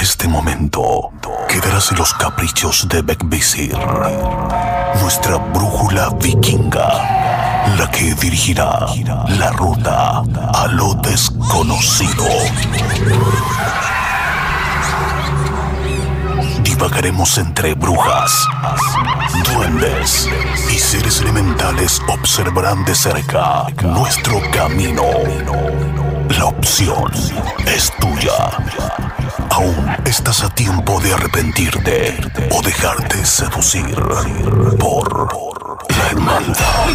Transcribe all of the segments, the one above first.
este momento quedarás en los caprichos de Beckvisir, nuestra brújula vikinga, la que dirigirá la ruta a lo desconocido. Divagaremos entre brujas, duendes y seres elementales observarán de cerca nuestro camino. La opción es tuya. Aún estás a tiempo de arrepentirte o dejarte seducir por la hermandad.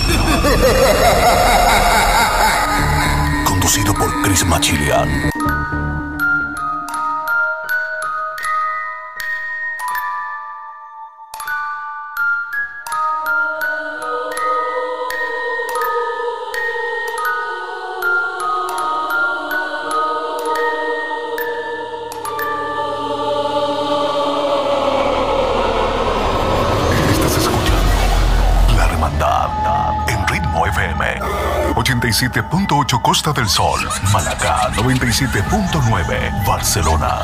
Conducido por Chris Machilian. 87.8 Costa del Sol, Malacá 97.9 Barcelona.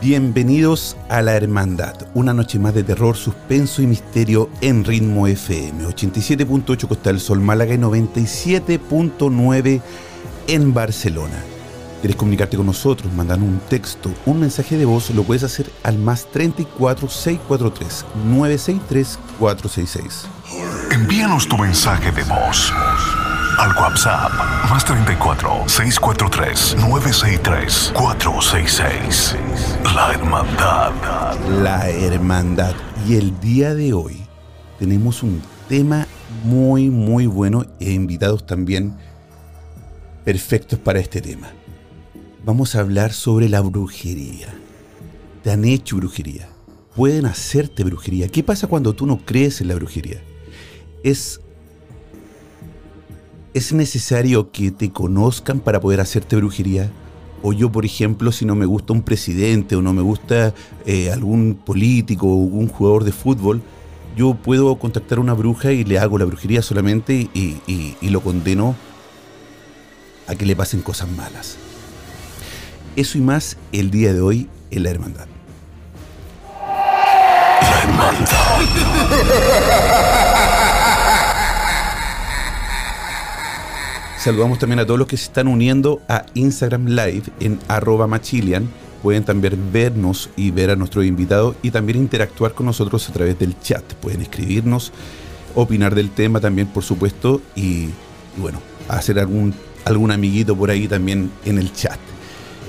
Bienvenidos a La Hermandad, una noche más de terror, suspenso y misterio en Ritmo FM, 87.8 Costa del Sol, Málaga y 97.9 en Barcelona. ¿Quieres comunicarte con nosotros? Mandar un texto, un mensaje de voz, lo puedes hacer al más 34 643 963 466. Envíanos tu mensaje de voz al WhatsApp más 34 643 963 466. La Hermandad. La Hermandad. Y el día de hoy tenemos un tema muy, muy bueno e invitados también perfectos para este tema. Vamos a hablar sobre la brujería. ¿Te han hecho brujería? ¿Pueden hacerte brujería? ¿Qué pasa cuando tú no crees en la brujería? ¿Es, ¿Es necesario que te conozcan para poder hacerte brujería? O yo, por ejemplo, si no me gusta un presidente o no me gusta eh, algún político o algún jugador de fútbol, yo puedo contactar a una bruja y le hago la brujería solamente y, y- y lo condeno a que le pasen cosas malas. Eso y más el día de hoy en la hermandad. La Hermandad. Saludamos también a todos los que se están uniendo a Instagram Live en arroba machilian. Pueden también vernos y ver a nuestros invitados y también interactuar con nosotros a través del chat. Pueden escribirnos, opinar del tema también, por supuesto, y, y bueno, hacer algún, algún amiguito por ahí también en el chat.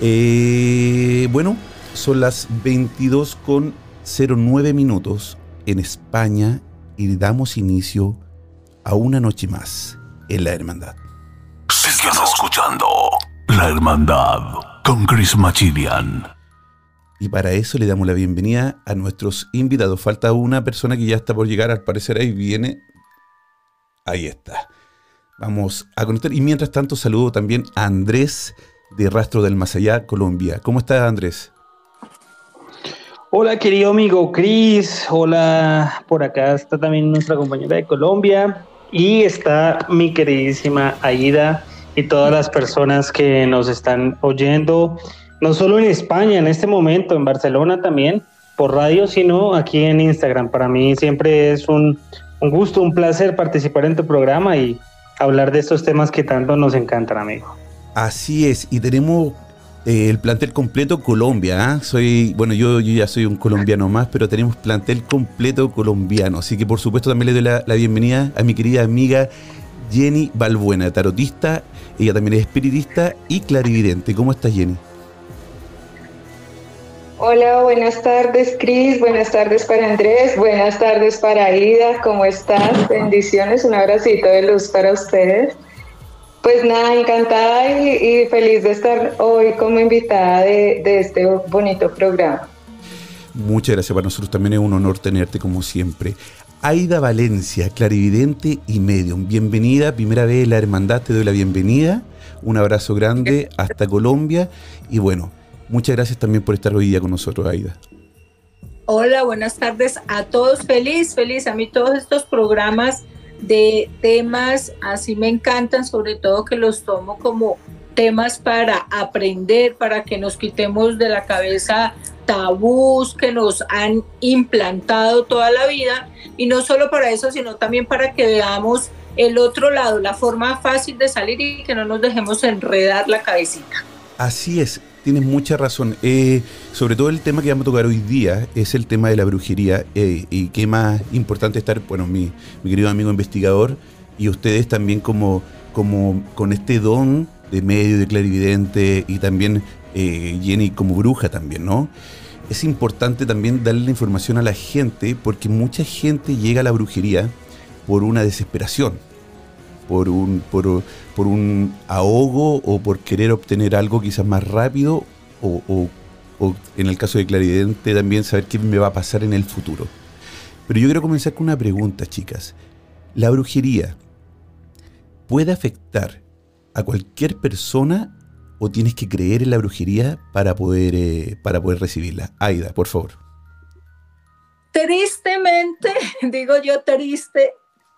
Eh, bueno, son las 22 con 09 minutos en España y damos inicio a una noche más en la hermandad. Síguenos escuchando La Hermandad con Chris Machilian. Y para eso le damos la bienvenida a nuestros invitados. Falta una persona que ya está por llegar, al parecer ahí viene. Ahí está. Vamos a conectar. Y mientras tanto, saludo también a Andrés de Rastro del Más Allá, Colombia. ¿Cómo estás, Andrés? Hola, querido amigo Cris. Hola, por acá está también nuestra compañera de Colombia. Y está mi queridísima Aida y todas las personas que nos están oyendo, no solo en España en este momento, en Barcelona también, por radio, sino aquí en Instagram. Para mí siempre es un, un gusto, un placer participar en tu programa y hablar de estos temas que tanto nos encantan, amigo. Así es. Y tenemos eh, el plantel completo Colombia. ¿ah? Soy, bueno, yo, ya soy un colombiano más, pero tenemos plantel completo colombiano. Así que por supuesto también le doy la, la bienvenida a mi querida amiga Jenny Balbuena, tarotista. Ella también es espiritista y clarividente. ¿Cómo estás, Jenny? Hola, buenas tardes, Cris. Buenas tardes para Andrés. Buenas tardes para Aida. ¿Cómo estás? Bendiciones. Un abracito de luz para ustedes. Pues nada, encantada y, y feliz de estar hoy como invitada de, de este bonito programa. Muchas gracias. Para nosotros también es un honor tenerte como siempre. Aida Valencia, clarividente y medium. Bienvenida, primera vez en la hermandad, te doy la bienvenida. Un abrazo grande hasta Colombia. Y bueno, muchas gracias también por estar hoy día con nosotros, Aida. Hola, buenas tardes a todos. Feliz, feliz. A mí todos estos programas de temas así me encantan, sobre todo que los tomo como temas para aprender, para que nos quitemos de la cabeza tabús que nos han implantado toda la vida y no solo para eso, sino también para que veamos el otro lado, la forma fácil de salir y que no nos dejemos enredar la cabecita. Así es, tienes mucha razón. Eh, sobre todo el tema que vamos a tocar hoy día es el tema de la brujería eh, y qué más importante estar, bueno, mi, mi, querido amigo investigador y ustedes también como, como con este don de medio, de clarividente y también eh, Jenny como bruja también, ¿no? Es importante también darle la información a la gente porque mucha gente llega a la brujería por una desesperación, por un, por, un ahogo o por querer obtener algo quizás más rápido o, o en el caso de clarividente también saber qué me va a pasar en el futuro. Pero yo quiero comenzar con una pregunta, chicas. ¿La brujería puede afectar a cualquier persona o tienes que creer en la brujería para poder, eh, para poder recibirla? Aida, por favor. Tristemente, digo yo triste,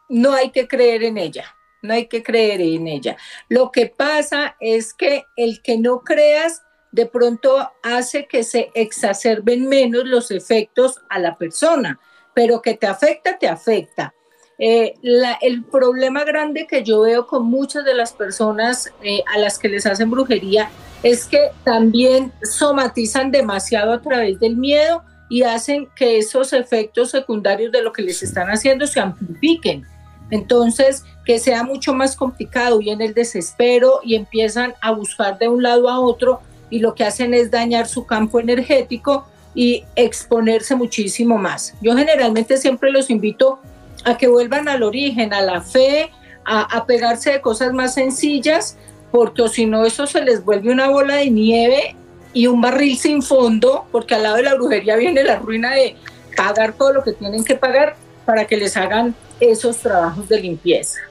no hay que creer en ella, no hay que creer en ella. Lo que pasa es que el que no creas de pronto hace que se exacerben menos los efectos a la persona, pero que te afecta, te afecta. Eh, el problema grande que yo veo con muchas de las personas eh, a las que les hacen brujería es que también somatizan demasiado a través del miedo y hacen que esos efectos secundarios de lo que les están haciendo se amplifiquen. Entonces, que sea mucho más complicado, y en el desespero y empiezan a buscar de un lado a otro y lo que hacen es dañar su campo energético y exponerse muchísimo más. Yo generalmente siempre los invito a que vuelvan al origen, a la fe, a, pegarse de cosas más sencillas, porque si no eso se les vuelve una bola de nieve y un barril sin fondo, porque al lado de la brujería viene la ruina de pagar todo lo que tienen que pagar para que les hagan esos trabajos de limpieza.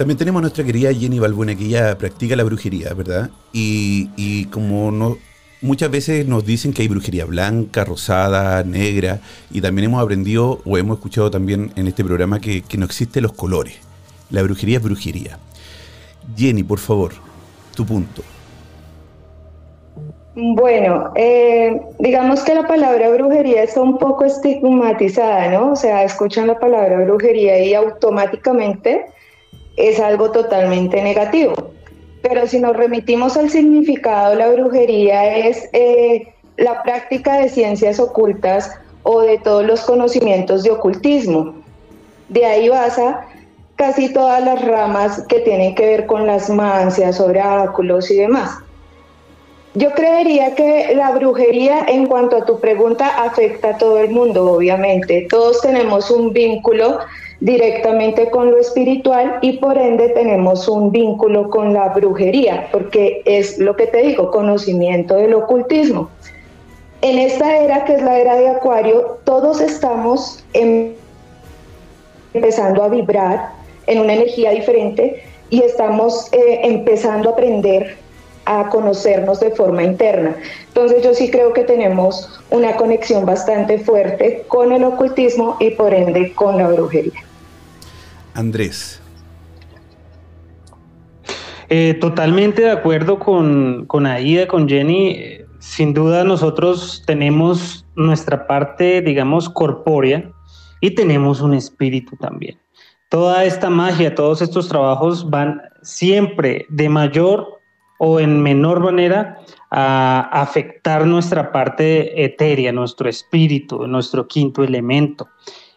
También tenemos a nuestra querida Jenny Balbuena, que ella practica la brujería, ¿verdad? Y, y como no, muchas veces nos dicen que hay brujería blanca, rosada, negra, y también hemos aprendido o hemos escuchado también en este programa que, no existen los colores. La brujería es brujería. Jenny, por favor, tu punto. Bueno, eh, digamos que la palabra brujería está un poco estigmatizada, ¿no? O sea, escuchan la palabra brujería y automáticamente es algo totalmente negativo. Pero si nos remitimos al significado, la brujería es eh, la práctica de ciencias ocultas o de todos los conocimientos de ocultismo. De ahí basa casi todas las ramas que tienen que ver con las mancias, oráculos y demás. Yo creería que la brujería, en cuanto a tu pregunta, afecta a todo el mundo, obviamente. Todos tenemos un vínculo directamente con lo espiritual y por ende tenemos un vínculo con la brujería, porque es lo que te digo, conocimiento del ocultismo. En esta era, que es la era de Acuario, todos estamos em, empezando a vibrar en una energía diferente y estamos eh, empezando a aprender a conocernos de forma interna. Entonces yo sí creo que tenemos una conexión bastante fuerte con el ocultismo y por ende con la brujería. Andrés. Eh, totalmente de acuerdo con, con Aida, con Jenny. Sin duda nosotros tenemos nuestra parte, digamos, corpórea y tenemos un espíritu también. Toda esta magia, todos estos trabajos van siempre de mayor o en menor manera a afectar nuestra parte etérea, nuestro espíritu, nuestro quinto elemento.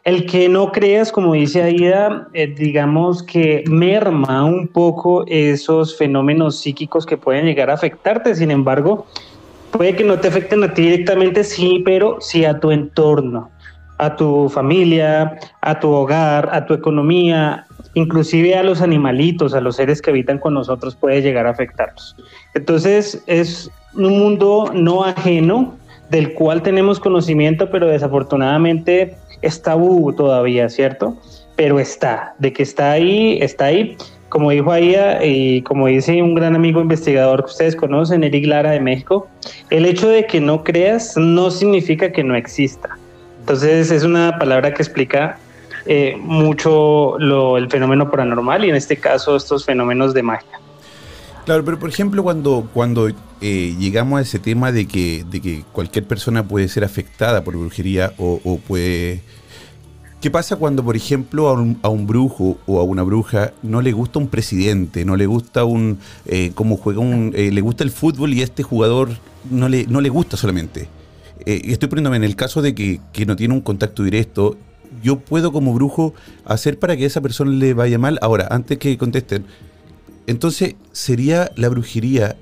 El que no creas, como dice Aida, eh, digamos que merma un poco esos fenómenos psíquicos que pueden llegar a afectarte. Sin embargo, puede que no te afecten a ti directamente, sí, pero sí a tu entorno, a tu familia, a tu hogar, a tu economía, inclusive a los animalitos, a los seres que habitan con nosotros, puede llegar a afectarnos. Entonces, es un mundo no ajeno del cual tenemos conocimiento, pero desafortunadamente es tabú todavía, ¿cierto? Pero está, de que está ahí, está ahí. como dijo Aida y como dice un gran amigo investigador que ustedes conocen, Eric Lara de México, el hecho de que no creas no significa que no exista. Entonces es una palabra que explica eh, mucho lo, el fenómeno paranormal y en este caso estos fenómenos de magia. Claro, pero por ejemplo cuando, cuando eh, llegamos a ese tema de que, de que cualquier persona puede ser afectada por brujería o, puede ¿Qué pasa cuando, por ejemplo, a un, brujo o a una bruja no le gusta un presidente, no le gusta un eh, juega un, eh, le gusta el fútbol y a este jugador no le, no le gusta solamente? Eh, estoy poniéndome en el caso de que, que, no tiene un contacto directo. Yo puedo como brujo hacer para que a esa persona le vaya mal. Ahora, antes que contesten, entonces sería la brujería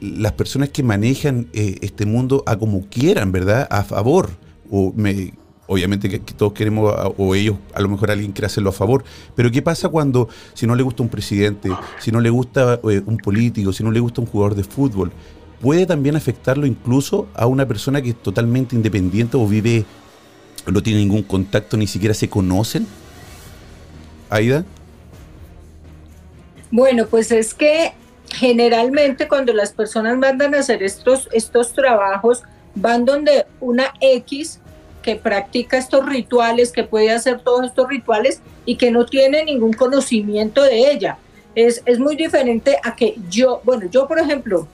las personas que manejan este mundo a como quieran, ¿verdad? A favor. O me, obviamente que, todos queremos, o ellos, a lo mejor alguien quiere hacerlo a favor, pero ¿qué pasa cuando, si no le gusta un presidente, si no le gusta eh, un político, si no le gusta un jugador de fútbol? Puede también afectarlo incluso a una persona que es totalmente independiente o vive, no tiene ningún contacto, ni siquiera se conocen. Aida. Bueno, pues es que generalmente cuando las personas mandan a hacer estos, estos trabajos, van donde una X que practica estos rituales, que puede hacer todos estos rituales y que no tiene ningún conocimiento de ella. Es, es muy diferente a que yo, bueno, yo por ejemplo,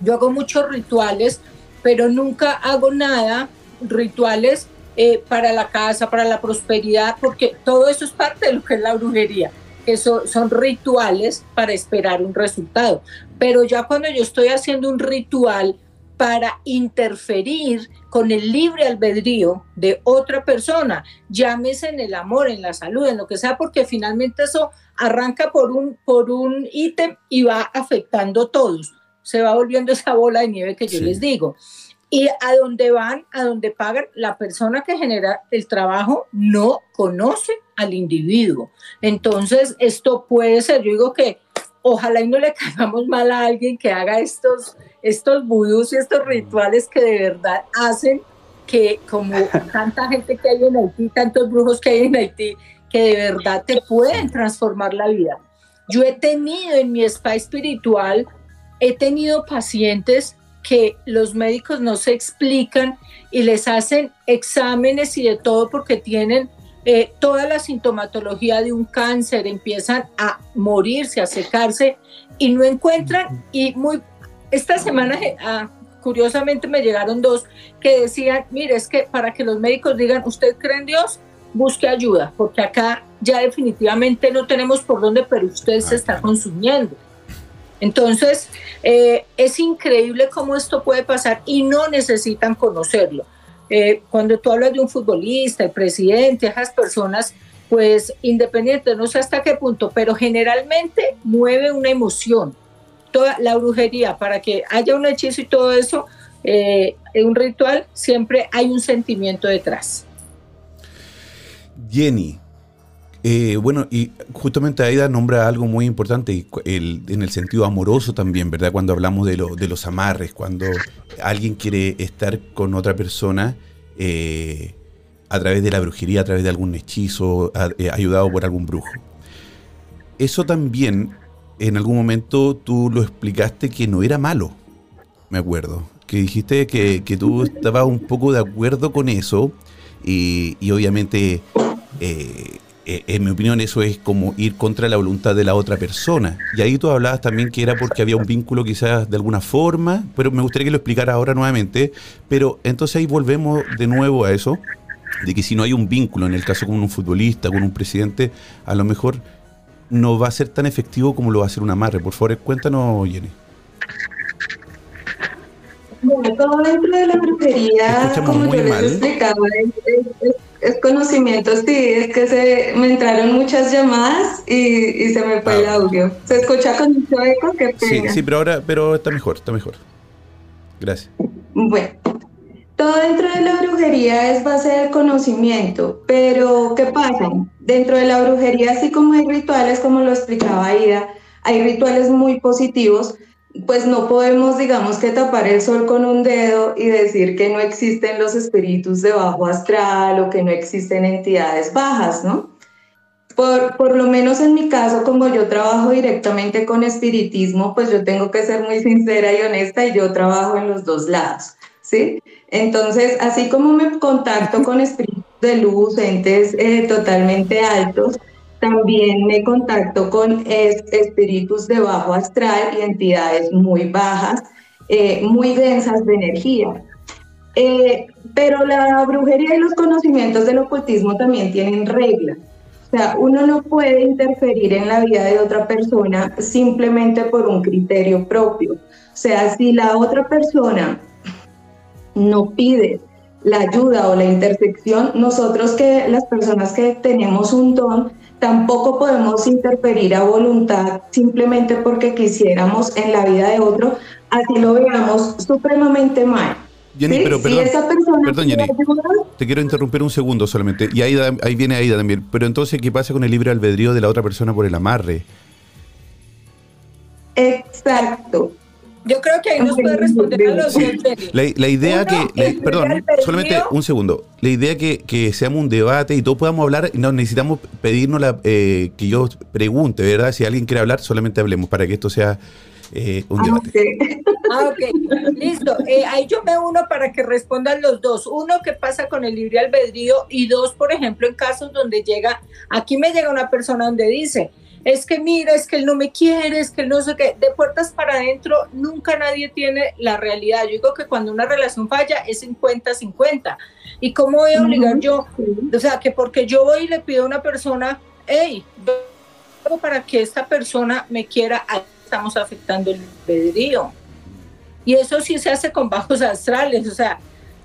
yo hago muchos rituales, pero nunca hago nada, rituales eh, para la casa, para la prosperidad, porque todo eso es parte de lo que es la brujería, que son rituales para esperar un resultado. Pero ya cuando yo estoy haciendo un ritual para interferir con el libre albedrío de otra persona, llámese en el amor, en la salud, en lo que sea, porque finalmente eso arranca por un por un ítem y va afectando a todos. Se va volviendo esa bola de nieve que yo les digo. Y a donde van, a donde pagan, la persona que genera el trabajo no conoce al individuo. Entonces, esto puede ser, yo digo que ojalá y no le caigamos mal a alguien que haga estos, estos vudús y estos rituales que de verdad hacen que como tanta gente que hay en Haití, tantos brujos que hay en Haití, que de verdad te pueden transformar la vida. Yo he tenido en mi spa espiritual, he tenido pacientes que los médicos no se explican y les hacen exámenes y de todo porque tienen eh, toda la sintomatología de un cáncer, empiezan a morirse, a secarse y no encuentran. Y muy, esta semana, eh, ah, curiosamente, me llegaron dos que decían, mire, es que para que los médicos digan, ¿usted cree en Dios? Busque ayuda, porque acá ya definitivamente no tenemos por dónde, pero usted se está consumiendo. Entonces, eh, es increíble cómo esto puede pasar y no necesitan conocerlo. Eh, cuando tú hablas de un futbolista, el presidente, esas personas, pues independiente, no sé hasta qué punto, pero generalmente mueve una emoción. Toda la brujería, para que haya un hechizo y todo eso, eh, un ritual, siempre hay un sentimiento detrás. Jenny, eh, bueno, y justamente Aida nombra algo muy importante en el sentido amoroso también, ¿verdad? Cuando hablamos de, de los amarres, cuando alguien quiere estar con otra persona eh, a través de la brujería, a través de algún hechizo, eh, ayudado por algún brujo. Eso también, en algún momento tú lo explicaste que no era malo, me acuerdo. Que dijiste que, tú estabas un poco de acuerdo con eso y, obviamente eh, en mi opinión, eso es como ir contra la voluntad de la otra persona. Y ahí tú hablabas también que era porque había un vínculo quizás de alguna forma, pero me gustaría que lo explicara ahora nuevamente. Pero entonces ahí volvemos de nuevo a eso, de que si no hay un vínculo, en el caso con un futbolista, con un presidente, a lo mejor no va a ser tan efectivo como lo va a ser un amarre. Por favor, cuéntanos, Jenny. Bueno, todo dentro de la brujería, como yo les explicaba, es, conocimiento, sí, es que se me entraron muchas llamadas y, se me fue el ah. audio. ¿Se escucha con mucho eco? Qué Sí, sí, pero ahora pero está mejor, está mejor. Gracias. Bueno, todo dentro de la brujería es base del conocimiento, pero ¿qué pasa? Dentro de la brujería, así como hay rituales, como lo explicaba Ida, hay rituales muy positivos, pues no podemos, digamos, que tapar el sol con un dedo y decir que no existen los espíritus de bajo astral o que no existen entidades bajas, ¿no? por, por lo menos en mi caso, como yo trabajo directamente con espiritismo, pues yo tengo que ser muy sincera y honesta y yo trabajo en los dos lados, ¿sí? Entonces, así como me contacto con espíritus de luz, entes eh, totalmente altos, también me contacto con espíritus de bajo astral y entidades muy bajas, eh, muy densas de energía. Eh, pero la brujería y los conocimientos del ocultismo también tienen reglas. O sea, uno no puede interferir en la vida de otra persona simplemente por un criterio propio. O sea, si la otra persona no pide la ayuda o la intersección, nosotros que las personas que tenemos un don, tampoco podemos interferir a voluntad simplemente porque quisiéramos en la vida de otro, así lo veamos supremamente mal. Jenny, pero perdón, perdón Jenny, te quiero interrumpir un segundo solamente. Y ahí, ahí viene Aida también. Pero entonces, ¿qué pasa con el libre albedrío de la otra persona por el amarre? Exacto. Yo creo que ahí nos puede responder a los la, la idea que, perdón, solamente un segundo. La idea que, que seamos un debate y todos podamos hablar, no necesitamos pedirnos la, eh, que yo pregunte, ¿verdad? Si alguien quiere hablar, solamente hablemos para que esto sea eh, un ah, debate. Ah, ok, listo. Eh, ahí yo me uno para que respondan los dos. Uno, ¿qué pasa con el libre albedrío? Y dos, por ejemplo, en casos donde llega, aquí me llega una persona donde dice, es que mira, es que él no me quiere, es que él no sé qué, de puertas para adentro nunca nadie tiene la realidad. Yo digo que cuando una relación falla es 50-50. ¿Y cómo voy a obligar yo? O sea, que porque yo voy y le pido a una persona, hey, para que esta persona me quiera, estamos afectando el albedrío. Y eso sí se hace con bajos astrales, o sea,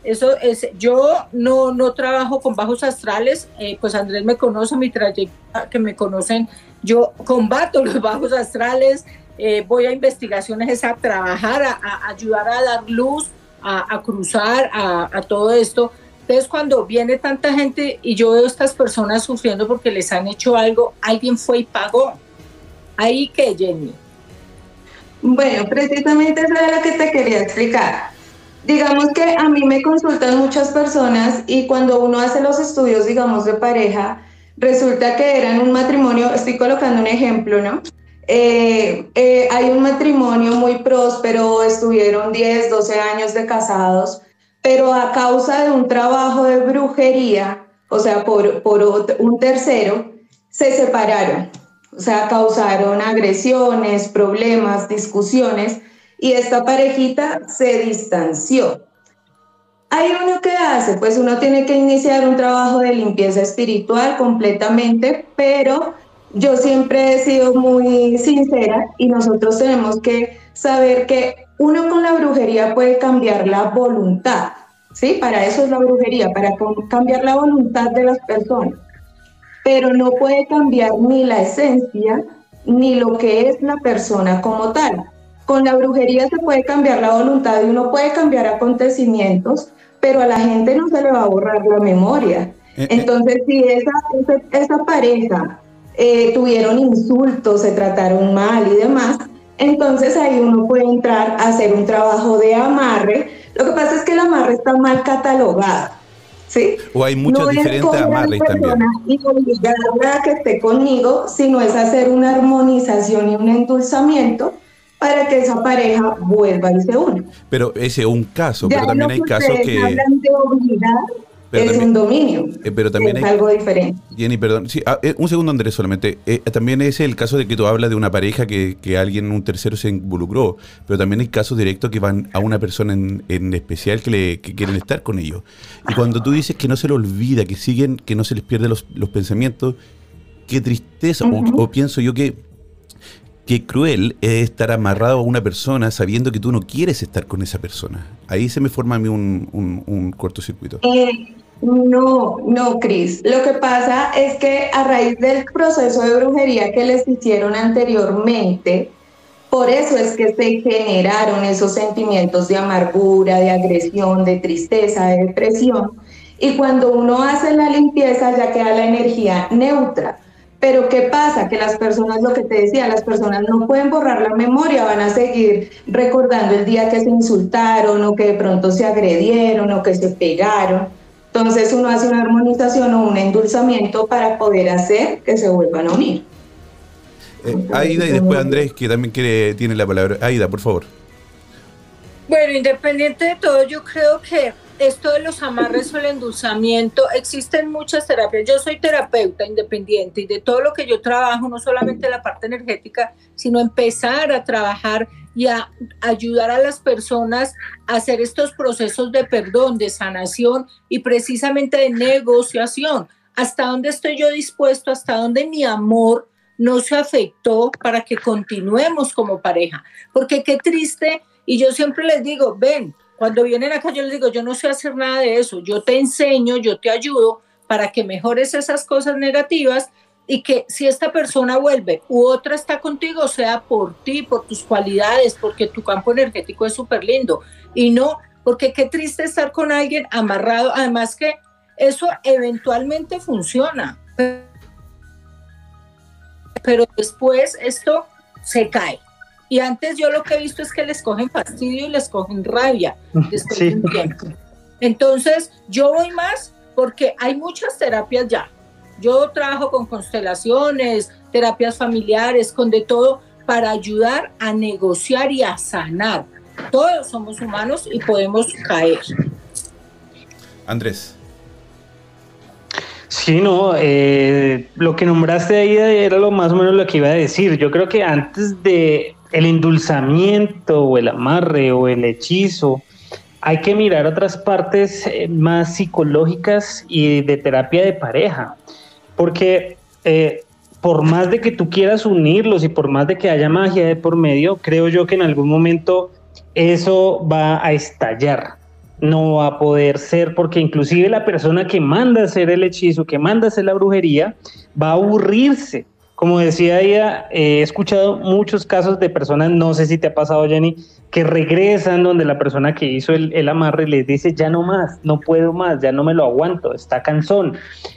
eso es, yo no, no trabajo con bajos astrales, eh, pues Andrés me conoce, mi trayectoria, que me conocen, yo combato los bajos astrales, eh, voy a investigaciones, a trabajar, a, ayudar a dar luz, a, cruzar, a, todo esto. Entonces cuando viene tanta gente y yo veo estas personas sufriendo porque les han hecho algo, alguien fue y pagó. Ahí que Jenny. Bueno, precisamente eso era lo que te quería explicar. Digamos que a mí me consultan muchas personas y cuando uno hace los estudios, digamos, de pareja, resulta que eran un matrimonio, estoy colocando un ejemplo, ¿no? Eh, eh, hay un matrimonio muy próspero, estuvieron 10, 12 años de casados, pero a causa de un trabajo de brujería, o sea, por, por un tercero, se separaron. O sea, causaron agresiones, problemas, discusiones y esta parejita se distanció. Hay uno que hace, pues uno tiene que iniciar un trabajo de limpieza espiritual completamente, pero yo siempre he sido muy sincera y nosotros tenemos que saber que uno con la brujería puede cambiar la voluntad, ¿sí? Para eso es la brujería, para cambiar la voluntad de las personas pero no puede cambiar ni la esencia ni lo que es la persona como tal. Con la brujería se puede cambiar la voluntad y uno puede cambiar acontecimientos, pero a la gente no se le va a borrar la memoria. Eh, eh. Entonces, si esa, esa, pareja eh, tuvieron insultos, se trataron mal y demás, entonces ahí uno puede entrar a hacer un trabajo de amarre. Lo que pasa es que el amarre está mal catalogado. ¿sí? O hay muchas no diferentes amarres también. Y obligarla a que esté conmigo, sino es hacer una armonización y un endulzamiento para que esa pareja vuelva y se una. Pero ese es un caso, pero también hay casos que... Hablan de obligar es un dominio. Eh, pero también es algo diferente. Jenny, perdón. Sí, ah, eh, un segundo, Andrés, solamente. Eh, también es el caso de que tú hablas de una pareja que, que, alguien, un tercero, se involucró. Pero también hay casos directos que van a una persona en, en especial que, le, que quieren estar con ellos. Y cuando tú dices que no se le olvida, que siguen, que no se les pierde los, los pensamientos, qué tristeza. o, pienso yo que qué cruel es estar amarrado a una persona sabiendo que tú no quieres estar con esa persona. Ahí se me forma a mí un, un, cortocircuito. No, no, Cris. Lo que pasa es que a raíz del proceso de brujería que les hicieron anteriormente, por eso es que se generaron esos sentimientos de amargura, de agresión, de tristeza, de depresión. Y cuando uno hace la limpieza ya queda la energía neutra. Pero ¿qué pasa? Que las personas, lo que te decía, las personas no pueden borrar la memoria, van a seguir recordando el día que se insultaron o que de pronto se agredieron o que se pegaron Entonces uno hace una armonización o un endulzamiento para poder hacer que se vuelvan a unir. Eh, Aida y después Andrés, que también quiere, tiene la palabra. Aida, por favor. Bueno, independiente de todo, yo creo que esto de los amarres o el endulzamiento, existen muchas terapias. Yo soy terapeuta independiente y de todo lo que yo trabajo, no solamente la parte energética, sino empezar a trabajar y a ayudar a las personas a hacer estos procesos de perdón, de sanación y precisamente de negociación. ¿Hasta dónde estoy yo dispuesto? ¿Hasta dónde mi amor no se afectó para que continuemos como pareja? Porque qué triste, y yo siempre les digo, ven, cuando vienen acá yo les digo, yo no sé hacer nada de eso, yo te enseño, yo te ayudo para que mejores esas cosas negativas y que si esta persona vuelve u otra está contigo, sea por ti, por tus cualidades, porque tu campo energético es súper lindo y no, porque qué triste estar con alguien amarrado, además que eso eventualmente funciona, pero después esto se cae. Y antes yo lo que he visto es que les cogen fastidio y les cogen rabia después de un tiempo. Entonces, yo voy más porque hay muchas terapias ya. Yo trabajo con constelaciones, terapias familiares, con de todo, para ayudar a negociar y a sanar. Todos somos humanos y podemos caer. Andrés. Sí, no, eh, lo que nombraste ahí era lo más o menos lo que iba a decir. Yo creo que antes de el endulzamiento o el amarre o el hechizo, hay que mirar otras partes eh, más psicológicas y de terapia de pareja, porque eh, por más de que tú quieras unirlos y por más de que haya magia de por medio, creo yo que en algún momento eso va a estallar, no va a poder ser, porque inclusive la persona que manda hacer el hechizo, que manda hacer la brujería, va a aburrirse como decía ella, he escuchado muchos casos de personas, no sé si te ha pasado Jenny, que regresan donde la persona que hizo el, amarre les dice, ya no más, no puedo más, ya no me lo aguanto, está cansón.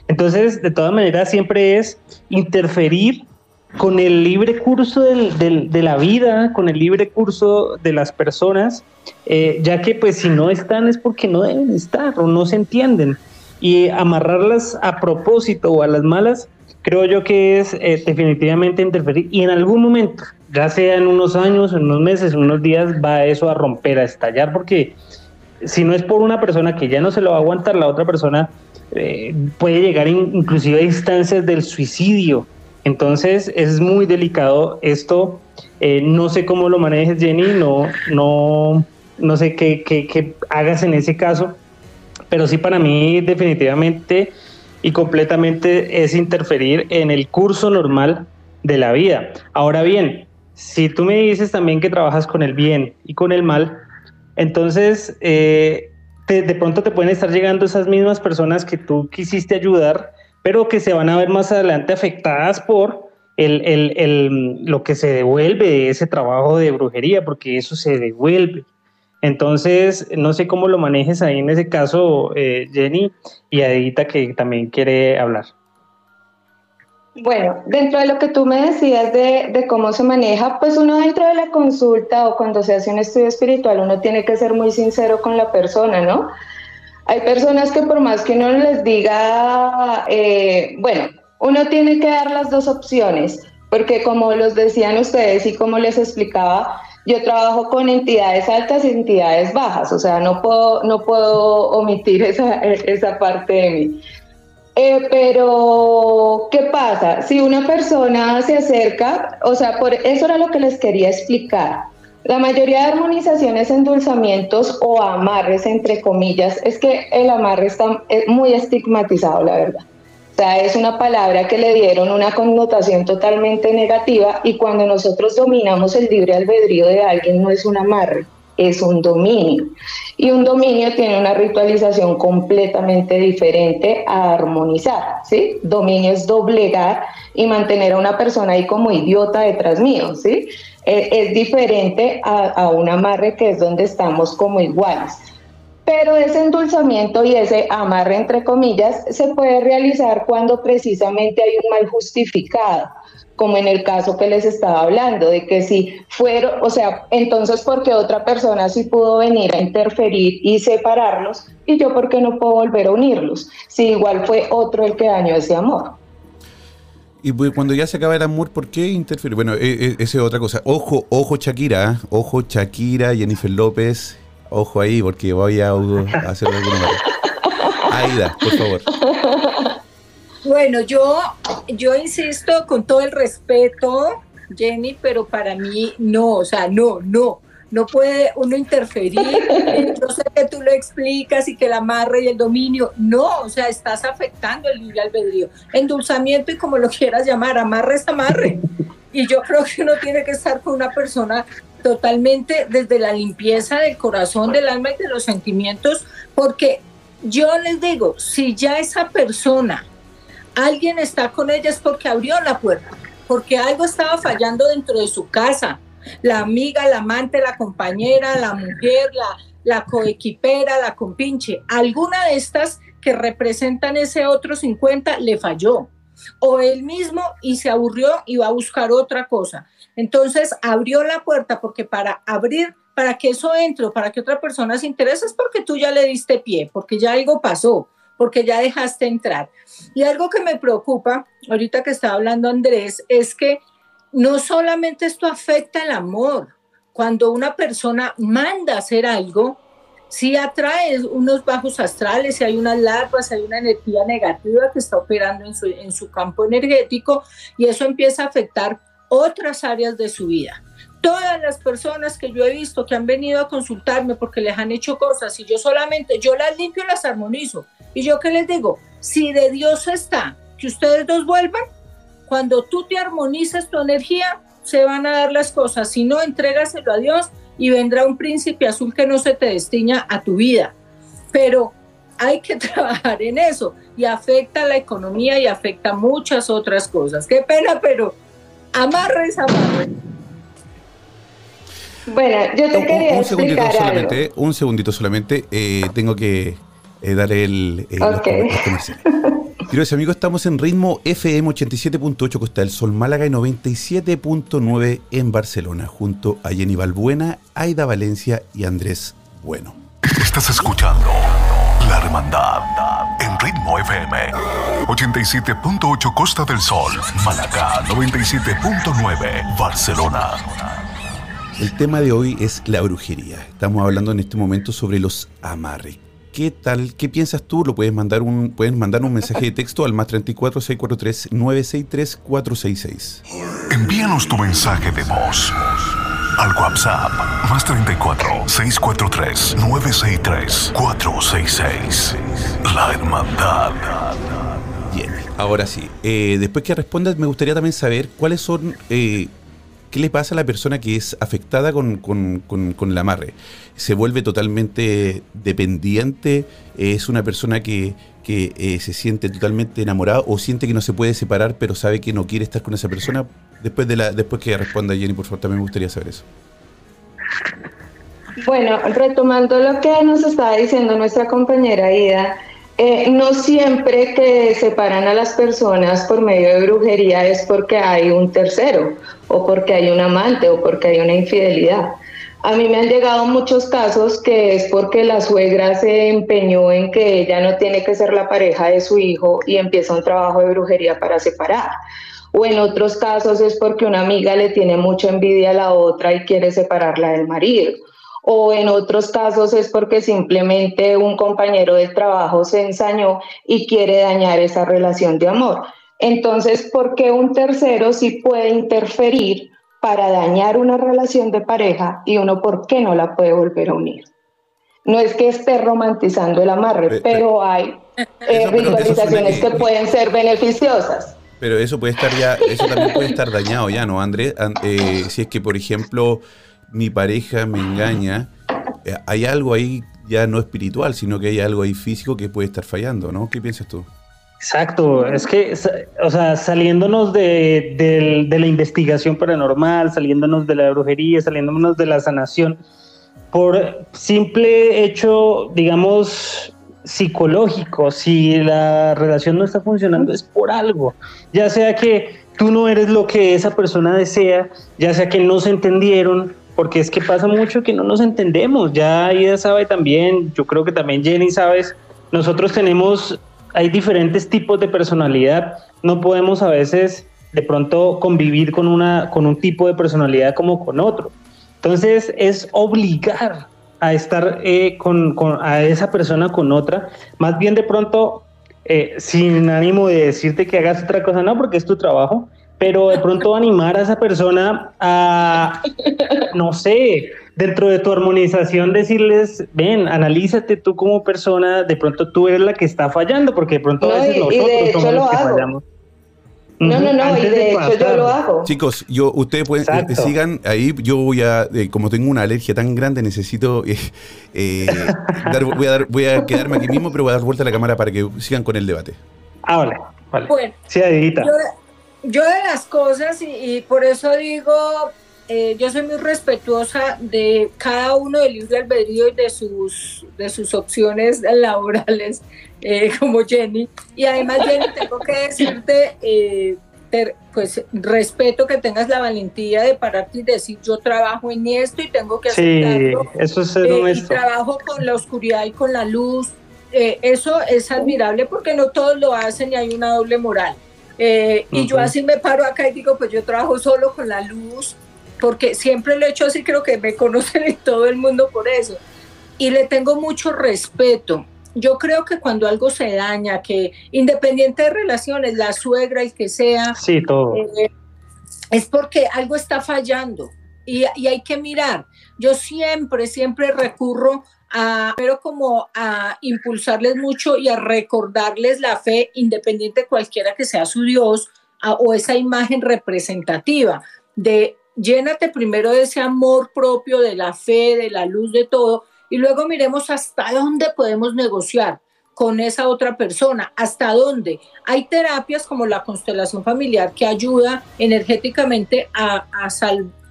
Entonces, de todas maneras, siempre es interferir con el libre curso de la vida, con el libre curso de las personas, eh, ya que pues si no están es porque no deben estar o no se entienden. Y amarrarlas a propósito o a las malas creo yo que es eh, definitivamente interferir y en algún momento, ya sea en unos años, en unos meses, en unos días, va eso a romper, a estallar, porque si no es por una persona que ya no se lo va a aguantar, la otra persona eh, puede llegar inclusive a instancias del suicidio. Entonces es muy delicado esto. Eh, no sé cómo lo manejes, Jenny, no, no, no sé qué, qué hagas en ese caso, pero sí para mí definitivamente y completamente es interferir en el curso normal de la vida. Ahora bien, si tú me dices también que trabajas con el bien y con el mal, entonces eh, de pronto te pueden estar llegando esas mismas personas que tú quisiste ayudar, pero que se van a ver más adelante afectadas por el, el, el, lo que se devuelve de ese trabajo de brujería, porque eso se devuelve. Entonces, no sé cómo lo manejes ahí en ese caso, eh, Jenny, y Adita que también quiere hablar. Bueno, dentro de lo que tú me decías de, cómo se maneja, pues uno dentro de la consulta o cuando se hace un estudio espiritual, uno tiene que ser muy sincero con la persona, ¿no? Hay personas que por más que uno les diga, eh, bueno, uno tiene que dar las dos opciones, porque como los decían ustedes y como les explicaba, yo trabajo con entidades altas y entidades bajas, o sea, no puedo, no puedo omitir esa, esa parte de mí. Eh, pero, ¿qué pasa? Si una persona se acerca, o sea, por eso era lo que les quería explicar. La mayoría de armonizaciones, endulzamientos o amarres, entre comillas, es que el amarre está muy estigmatizado, la verdad. O sea, es una palabra que le dieron una connotación totalmente negativa y cuando nosotros dominamos el libre albedrío de alguien no es un amarre, es un dominio. Y un dominio tiene una ritualización completamente diferente a armonizar, ¿sí? Dominio es doblegar y mantener a una persona ahí como idiota detrás mío, ¿sí? Eh, es, diferente a, a un amarre que es donde estamos como iguales. Pero ese endulzamiento y ese amarre, entre comillas, se puede realizar cuando precisamente hay un mal justificado. como en el caso que les estaba hablando, de que si fueron, o sea, entonces porque otra persona sí pudo venir a interferir y separarlos, y yo porque no puedo volver a unirlos, si igual fue otro el que dañó ese amor. Y pues, cuando ya se acaba el amor, ¿por qué interferir? Bueno, e, e, esa es otra cosa. Ojo, ojo Shakira, ¿eh? ojo Shakira, Jennifer López, ojo ahí, porque voy a, hacer alguna Aida, por favor. Bueno, yo, yo insisto con todo el respeto, Jenny, pero para mí no, o sea, no, no. No puede uno interferir. Yo sé que tú lo explicas y que el amarre y el dominio. No, o sea, estás afectando el libre albedrío. Endulzamiento y como lo quieras llamar, amarre es amarre. Y yo creo que uno tiene que estar con una persona totalmente desde la limpieza del corazón, del alma y de los sentimientos, porque yo les digo, si ya esa persona alguien está con ella es porque abrió la puerta, porque algo estaba fallando dentro de su casa. La amiga, la amante, la compañera, la mujer, la, coequipera, la compinche, alguna de estas que representan ese otro 50 le falló. O él mismo y se aburrió y va a buscar otra cosa. Entonces abrió la puerta porque para abrir, para que eso entre, para que otra persona se interese, es porque tú ya le diste pie, porque ya algo pasó porque ya dejaste entrar. Y algo que me preocupa, ahorita que estaba hablando Andrés, es que no solamente esto afecta el amor, cuando una persona manda hacer algo, sí atrae unos bajos astrales, si hay unas larvas, hay una energía negativa que está operando en su, en su campo energético y eso empieza a afectar otras áreas de su vida todas las personas que yo he visto que han venido a consultarme porque les han hecho cosas y yo solamente, yo las limpio y las armonizo. Y yo qué les digo, si de Dios está que ustedes dos vuelvan, cuando tú te armonizas tu energía, se van a dar las cosas. Si no, entrégaselo a Dios y vendrá un príncipe azul que no se te destiña a tu vida. Pero hay que trabajar en eso y afecta la economía y afecta muchas otras cosas. Qué pena, pero amarres, amarres. Bueno, yo te quería un, segundito solamente, un segundito solamente, eh, tengo que eh, dar el, eh, okay. Queridos amigos, estamos en ritmo FM 87.8 Costa del Sol Málaga y 97.9 en Barcelona, junto a Jenny Balbuena, Aida Valencia y Andrés Bueno. Estás escuchando La Hermandad en ritmo FM 87.8 Costa del Sol, Málaga 97.9 Barcelona. El tema de hoy es la brujería. Estamos hablando en este momento sobre los amarres. ¿Qué tal? ¿Qué piensas tú? Lo puedes mandar un, puedes mandar un mensaje de texto al más 34 643 963 466. Envíanos tu mensaje de voz al WhatsApp más 34 643 963 466. La hermandad. Bien, ahora sí. Eh, después que respondas, me gustaría también saber cuáles son eh, ¿Qué le pasa a la persona que es afectada con, el amarre? ¿Se vuelve totalmente dependiente? ¿Es una persona que, eh, se siente totalmente enamorada o siente que no se puede separar pero sabe que no quiere estar con esa persona? Después, de la, después que responda Jenny, por favor, también me gustaría saber eso. Bueno, retomando lo que nos estaba diciendo nuestra compañera Ida, eh, no siempre que separan a las personas por medio de brujería es porque hay un tercero o porque hay un amante o porque hay una infidelidad. A mí me han llegado muchos casos que es porque la suegra se empeñó en que ella no tiene que ser la pareja de su hijo y empieza un trabajo de brujería para separar. O en otros casos es porque una amiga le tiene mucha envidia a la otra y quiere separarla del marido o en otros casos es porque simplemente un compañero de trabajo se ensañó y quiere dañar esa relación de amor. Entonces, ¿por qué un tercero sí puede interferir para dañar una relación de pareja y uno por qué no la puede volver a unir? No es que esté romantizando el amarre, pero hay eh, ritualizaciones que pueden ser beneficiosas. Pero eso puede estar ya, eso también puede estar dañado ya, ¿no, Andrés? Eh, si es que, por ejemplo, mi pareja me engaña, eh, hay algo ahí ya no espiritual, sino que hay algo ahí físico que puede estar fallando, ¿no? ¿Qué piensas tú? Exacto, es que, o sea, saliéndonos de, de, la investigación paranormal, saliéndonos de la brujería, saliéndonos de la sanación, por simple hecho, digamos, psicológico, si la relación no está funcionando es por algo, ya sea que tú no eres lo que esa persona desea, ya sea que no se entendieron, porque es que pasa mucho que no nos entendemos. Ya Ida sabe también, yo creo que también Jenny sabes, nosotros tenemos, hay diferentes tipos de personalidad, no podemos a veces de pronto convivir con, una, con un tipo de personalidad como con otro. Entonces es obligar a estar eh, con, a esa persona con otra, más bien de pronto eh, sin ánimo de decirte que hagas otra cosa, no, porque es tu trabajo, pero de pronto animar a esa persona a, no sé, dentro de tu armonización decirles, ven, analízate tú como persona, de pronto tú eres la que está fallando, porque de pronto a veces nosotros somos los que fallamos. No, no, no, y de, hecho yo lo hago. Chicos, yo, ustedes pueden, eh, sigan ahí, yo voy a, eh, como tengo una alergia tan grande, necesito, eh, voy, a dar, voy a quedarme aquí mismo, pero voy a dar vuelta a la cámara para que sigan con el debate. Ah, vale, vale. Bueno, sí, yo de las cosas, y, por eso digo, eh, yo soy muy respetuosa de cada uno del libre albedrío y de sus, de sus opciones laborales, eh, como Jenny. Y además, Jenny, tengo que decirte, eh, pues respeto que tengas la valentía de pararte y decir, yo trabajo en esto y tengo que aceptarlo. Sí, eso es y trabajo con la oscuridad y con la luz. eso es admirable porque no todos lo hacen y hay una doble moral. Eh, y yo así me paro acá y digo, pues yo trabajo solo con la luz, porque siempre lo he hecho así, creo que me conocen en todo el mundo por eso. Y le tengo mucho respeto. Yo creo que cuando algo se daña, que independiente de relaciones, la suegra, el que sea, sí, todo. Eh, es porque algo está fallando y, y hay que mirar. Yo siempre, siempre recurro a, pero como a impulsarles mucho y a recordarles la fe, independiente cualquiera que sea su Dios o esa imagen representativa de llénate primero de ese amor propio, de la fe, de la luz, de todo, y luego miremos hasta dónde podemos negociar con esa otra persona, hasta dónde. Hay terapias como la constelación familiar que ayuda energéticamente a, a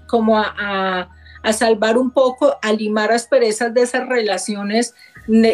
como a a salvar un poco, a limar asperezas de esas relaciones,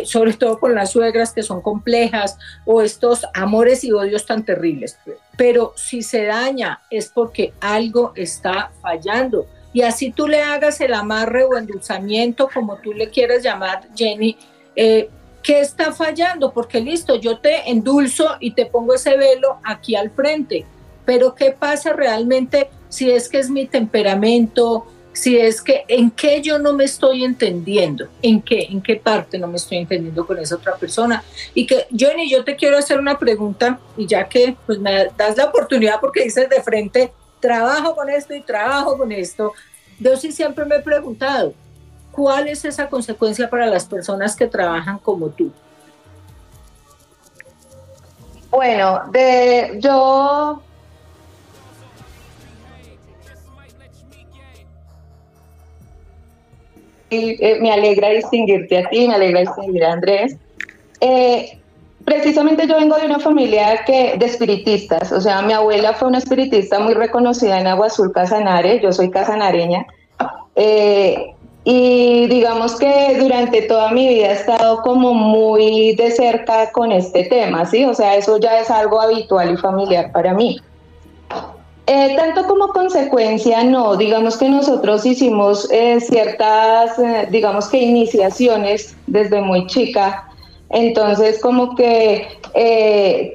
sobre todo con las suegras que son complejas o estos amores y odios tan terribles. Pero si se daña es porque algo está fallando. Y así tú le hagas el amarre o endulzamiento, como tú le quieras llamar, Jenny, eh, ¿qué está fallando? Porque listo, yo te endulzo y te pongo ese velo aquí al frente. Pero ¿qué pasa realmente si es que es mi temperamento, si es que en qué yo no me estoy entendiendo, en qué, en qué parte no me estoy entendiendo con esa otra persona. Y que, Johnny, yo te quiero hacer una pregunta, y ya que pues, me das la oportunidad porque dices de frente, trabajo con esto y trabajo con esto, yo sí siempre me he preguntado, ¿cuál es esa consecuencia para las personas que trabajan como tú? Bueno, de, yo Eh, me alegra distinguirte a ti, me alegra distinguir a Andrés. Eh, precisamente yo vengo de una familia que, de espiritistas, o sea, mi abuela fue una espiritista muy reconocida en Agua Azul Casanare, yo soy casanareña, eh, y digamos que durante toda mi vida he estado como muy de cerca con este tema, ¿sí? O sea, eso ya es algo habitual y familiar para mí. Eh, tanto como consecuencia, no. Digamos que nosotros hicimos eh, ciertas, eh, digamos que iniciaciones desde muy chica. Entonces, como que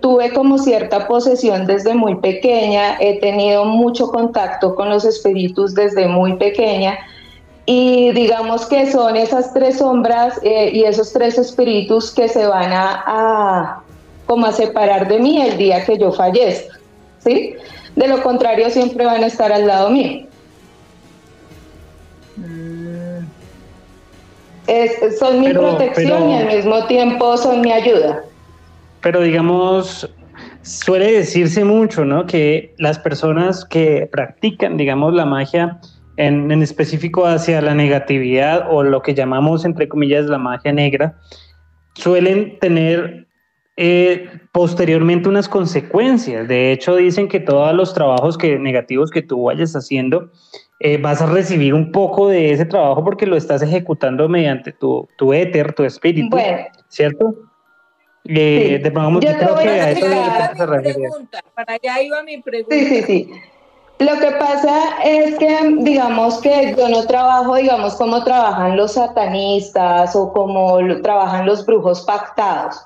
tuve como cierta posesión desde muy pequeña. He tenido mucho contacto con los espíritus desde muy pequeña. Y digamos que son esas tres sombras y esos tres espíritus que se van a, como a separar de mí el día que yo fallezca. ¿Sí? De lo contrario, siempre van a estar al lado mío. Mm. son mi protección y al mismo tiempo son mi ayuda. Pero digamos, suele decirse mucho, ¿no? Que las personas que practican, digamos, la magia en, en, específico hacia la negatividad o lo que llamamos, entre comillas, la magia negra, suelen tener eh, posteriormente unas consecuencias. De hecho, dicen que todos los trabajos que, negativos que tú vayas haciendo, eh, vas a recibir un poco de ese trabajo porque lo estás ejecutando mediante tu, tu éter, tu espíritu, ¿cierto? Eh, Sí. Yo te creo voy que a a eso mi pregunta, para allá iba mi pregunta. Sí, sí, sí. Lo que pasa es que, digamos que yo no trabajo, digamos, como trabajan los satanistas o como lo- trabajan los brujos pactados.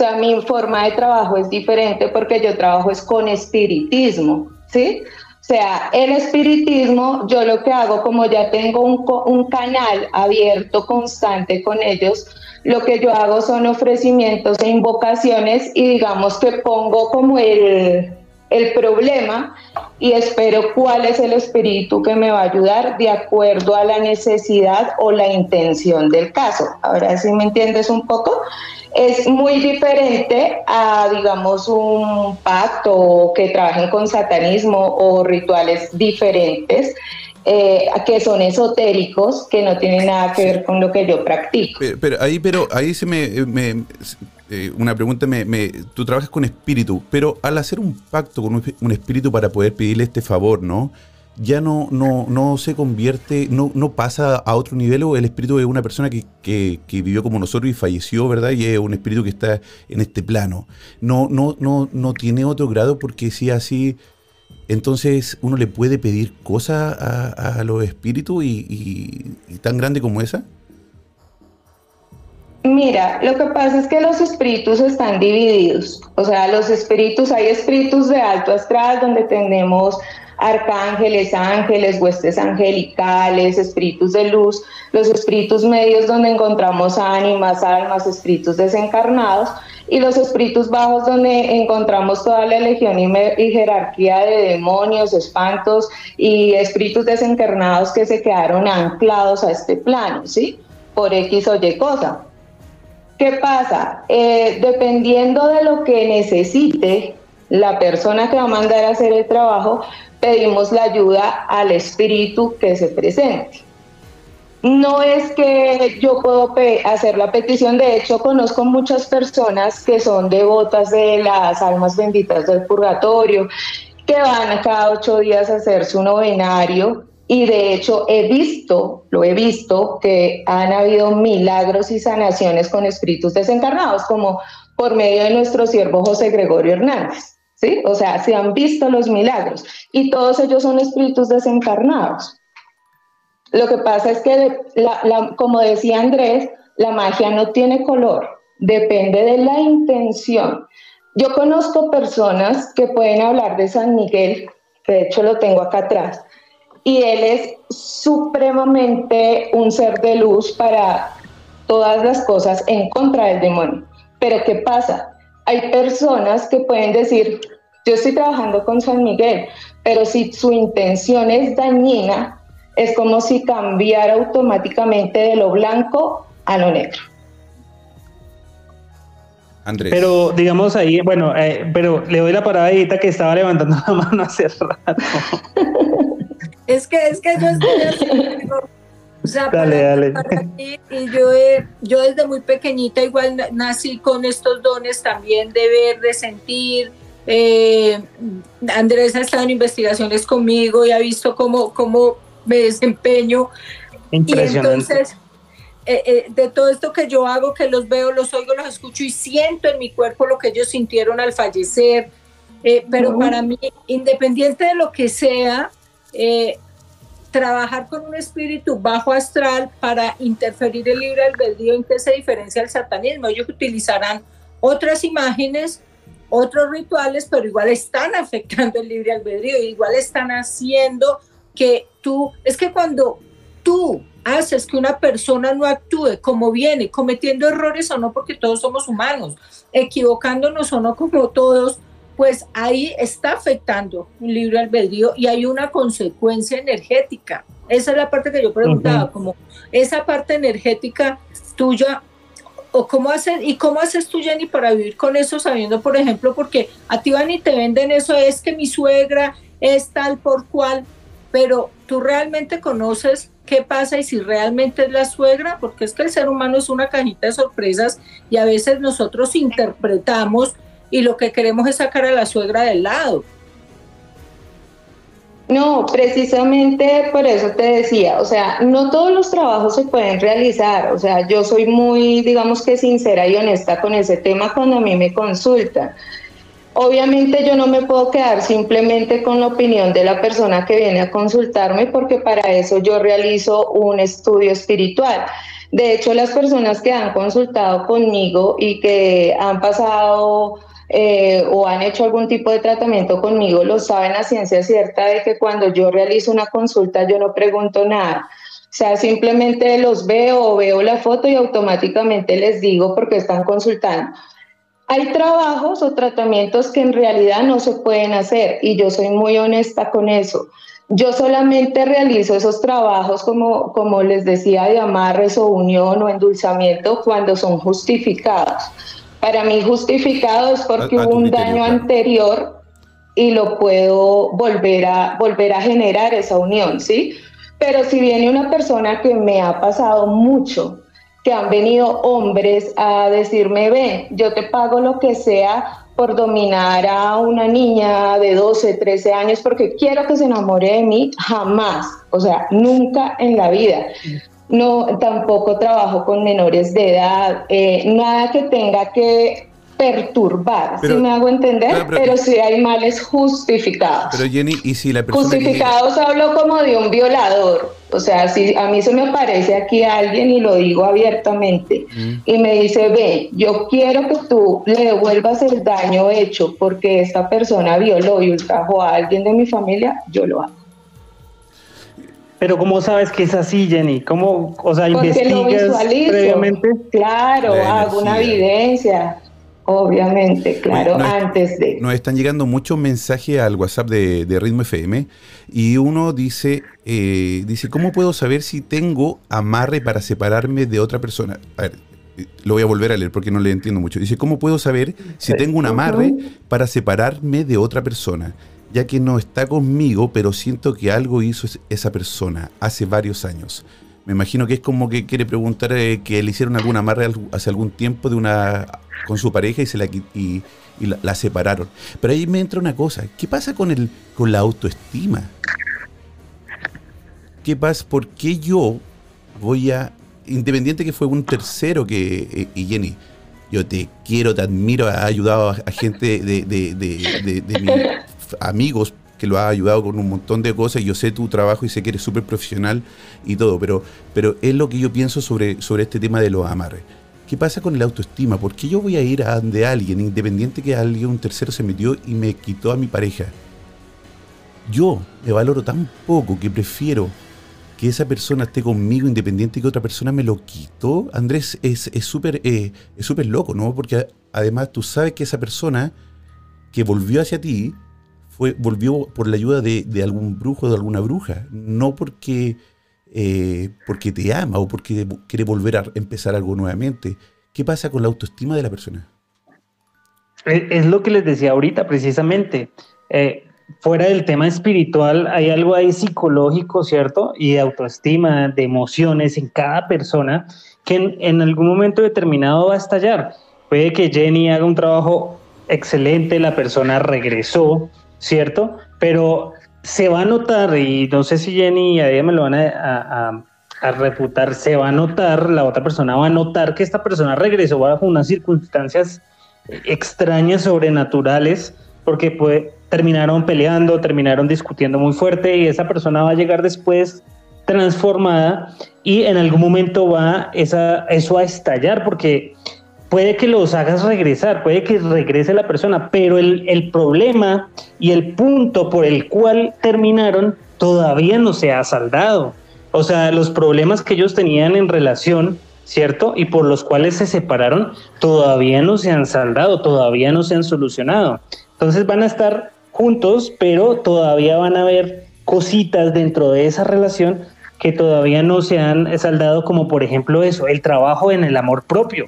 O sea, mi forma de trabajo es diferente porque yo trabajo es con espiritismo, ¿sí? O sea, el espiritismo, yo lo que hago, como ya tengo un, un canal abierto constante con ellos, lo que yo hago son ofrecimientos e invocaciones y digamos que pongo como el, el problema y espero cuál es el espíritu que me va a ayudar de acuerdo a la necesidad o la intención del caso. Ahora sí me entiendes un poco. Es muy diferente a, digamos, un pacto que trabajen con satanismo o rituales diferentes eh, que son esotéricos, que no tienen nada que ver con lo que yo practico. Pero, pero ahí, pero ahí se me, me- eh, una pregunta me, me- tú trabajas con espíritu, pero al hacer un pacto con un, espíritu para poder pedirle este favor, ¿no? Ya no, no, no se convierte, no, no pasa a otro nivel o el espíritu es una persona que, que- vivió como nosotros y falleció, ¿verdad? Y es un espíritu que está en este plano. No, no, no, no tiene otro grado porque si así, entonces uno le puede pedir cosas a, a los espíritus y- y tan grande como esa. Mira, lo que pasa es que los espíritus están divididos. O sea, los espíritus, hay espíritus de alto astral donde tenemos arcángeles, ángeles, huestes angelicales, espíritus de luz, los espíritus medios donde encontramos ánimas, almas, espíritus desencarnados y los espíritus bajos donde encontramos toda la legión y, y jerarquía de demonios, espantos y espíritus desencarnados que se quedaron anclados a este plano, ¿sí? Por X o Y cosa. ¿Qué pasa? Eh, dependiendo de lo que necesite la persona que va a mandar a hacer el trabajo, pedimos la ayuda al espíritu que se presente. No es que yo puedo hacer la petición, de hecho conozco muchas personas que son devotas de las almas benditas del purgatorio, que van cada ocho días a hacer su novenario y de hecho he visto, lo he visto, que han habido milagros y sanaciones con espíritus desencarnados, como por medio de nuestro siervo José Gregorio Hernández. ¿Sí? O sea, se han visto los milagros y todos ellos son espíritus desencarnados. Lo que pasa es que, como decía Andrés, la magia no tiene color, depende de la intención. Yo conozco personas que pueden hablar de San Miguel, de hecho lo tengo acá atrás, y él es supremamente un ser de luz para todas las cosas en contra del demonio. Pero ¿qué pasa? Hay personas que pueden decir, yo estoy trabajando con San Miguel, pero si su intención es dañina, es como si cambiara automáticamente de lo blanco a lo negro. Andrés. Pero digamos ahí, bueno, eh, pero le doy la parada a Edita que estaba levantando la mano hace rato. Es que, es que yo estoy así, o sea, Dale, dale. para mí, y yo, he- yo desde muy pequeñita igual na- nací con estos dones también de ver, de sentir. Eh, Andrés ha estado en investigaciones conmigo y ha visto cómo, cómo me desempeño. Y Impresionante. entonces, eh, eh, de todo esto que yo hago, que los veo, los oigo, los escucho y siento en mi cuerpo lo que ellos sintieron al fallecer. Eh, pero para mí, independiente de lo que sea, eh, trabajar con un espíritu bajo astral para interferir el libre albedrío, ¿en qué se diferencia el satanismo? Ellos utilizarán otras imágenes, otros rituales, pero igual están afectando el libre albedrío, igual están haciendo que tú, es que cuando tú haces que una persona no actúe como viene, cometiendo errores o no, porque todos somos humanos, equivocándonos o no como todos, pues ahí está afectando un libre albedrío y hay una consecuencia energética. Esa es la parte que yo preguntaba, Ujú. como esa parte energética tuya, o cómo haces, y cómo haces tú, Jenny, para vivir con eso, sabiendo, por ejemplo, porque a ti van y te venden eso, es que mi suegra es tal por cual, pero tú realmente conoces qué pasa y si realmente es la suegra, porque es que el ser humano es una cajita de sorpresas y a veces nosotros interpretamos y lo que queremos es sacar a la suegra del lado. No, precisamente por eso te decía, o sea, no todos los trabajos se pueden realizar, o sea, yo soy muy, digamos que sincera y honesta con ese tema cuando a mí me consultan. Obviamente yo no me puedo quedar simplemente con la opinión de la persona que viene a consultarme porque para eso yo realizo un estudio espiritual. De hecho, las personas que han consultado conmigo y que han pasado eh, o han hecho algún tipo de tratamiento conmigo lo saben a ciencia cierta de que cuando yo realizo una consulta yo no pregunto nada. O sea, simplemente los veo o veo la foto y automáticamente les digo porque están consultando. Hay trabajos o tratamientos que en realidad no se pueden hacer y yo soy muy honesta con eso. Yo solamente realizo esos trabajos como, como les decía de amarres o unión o endulzamiento cuando son justificados. Para mí justificado es porque hubo un daño anterior y lo puedo volver a, volver a generar esa unión, ¿sí? Pero si viene una persona que me ha pasado mucho, que han venido hombres a decirme, ven, yo te pago lo que sea por dominar a una niña de 12, 13 años porque quiero que se enamore de mí, jamás, o sea, nunca en la vida no tampoco trabajo con menores de edad, eh, nada que tenga que perturbar, si me hago entender, pero, si hay males justificados. Pero Jenny, ¿y si la persona Justificados hablo como de un violador, o sea, si a mí se me aparece aquí alguien y lo digo abiertamente mm. y me dice, ve, yo quiero que tú le devuelvas el daño hecho porque esta persona violó y ultrajó a alguien de mi familia, yo lo hago. Pero ¿cómo sabes que es así, Jenny? ¿Cómo, o sea, investigas previamente? Claro, hago una evidencia. Obviamente, claro, antes de. Nos están llegando muchos mensajes al WhatsApp de, Ritmo FM y uno dice, eh, dice, ¿cómo puedo saber si tengo amarre para separarme de otra persona? A ver, eh, lo voy a volver a leer porque no le entiendo mucho. Dice, ¿cómo puedo saber si tengo un amarre para separarme de otra persona? Ya que no está conmigo, pero siento que algo hizo esa persona hace varios años. Me imagino que es como que quiere preguntar eh, que le hicieron alguna amarre hace algún tiempo de una con su pareja y se la y, la, separaron. Pero ahí me entra una cosa, ¿qué pasa con el con la autoestima? ¿Qué pasa? ¿Por qué yo voy a independiente que fue un tercero que eh, y Jenny, yo te quiero, te admiro, ha ayudado a, gente de, de, de, de mi amigos que lo ha ayudado con un montón de cosas. Yo sé tu trabajo y sé que eres súper profesional y todo, pero, pero es lo que yo pienso sobre, sobre este tema de los amarres. ¿Qué pasa con la autoestima? ¿Por qué yo voy a ir a donde alguien, independiente que alguien, un tercero se metió y me quitó a mi pareja? Yo me valoro tan poco que prefiero que esa persona esté conmigo independiente que otra persona me lo quitó. Andrés, es súper eh, es loco, ¿no? Porque además tú sabes que esa persona que volvió hacia ti volvió por la ayuda de, algún brujo de alguna bruja, no porque, eh, porque te ama o porque quiere volver a empezar algo nuevamente. ¿Qué pasa con la autoestima de la persona? Es lo que les decía ahorita, precisamente. Eh, fuera del tema espiritual, hay algo ahí psicológico, ¿cierto? Y de autoestima, de emociones en cada persona que en, en algún momento determinado va a estallar. Puede que Jenny haga un trabajo excelente, la persona regresó, ¿cierto? Pero se va a notar, y no sé si Jenny y Adia me lo van a, refutar, se va a notar, la otra persona va a notar que esta persona regresó bajo unas circunstancias extrañas, sobrenaturales, porque terminaron peleando, terminaron discutiendo muy fuerte y esa persona va a llegar después transformada y en algún momento va esa, eso a estallar porque puede que los hagas regresar, puede que regrese la persona, pero el, el, problema y el punto por el cual terminaron todavía no se ha saldado. O sea, los problemas que ellos tenían en relación, ¿cierto? Y por los cuales se separaron, todavía no se han saldado, todavía no se han solucionado. Entonces van a estar juntos, pero todavía van a haber cositas dentro de esa relación que todavía no se han saldado, como por ejemplo eso, el trabajo en el amor propio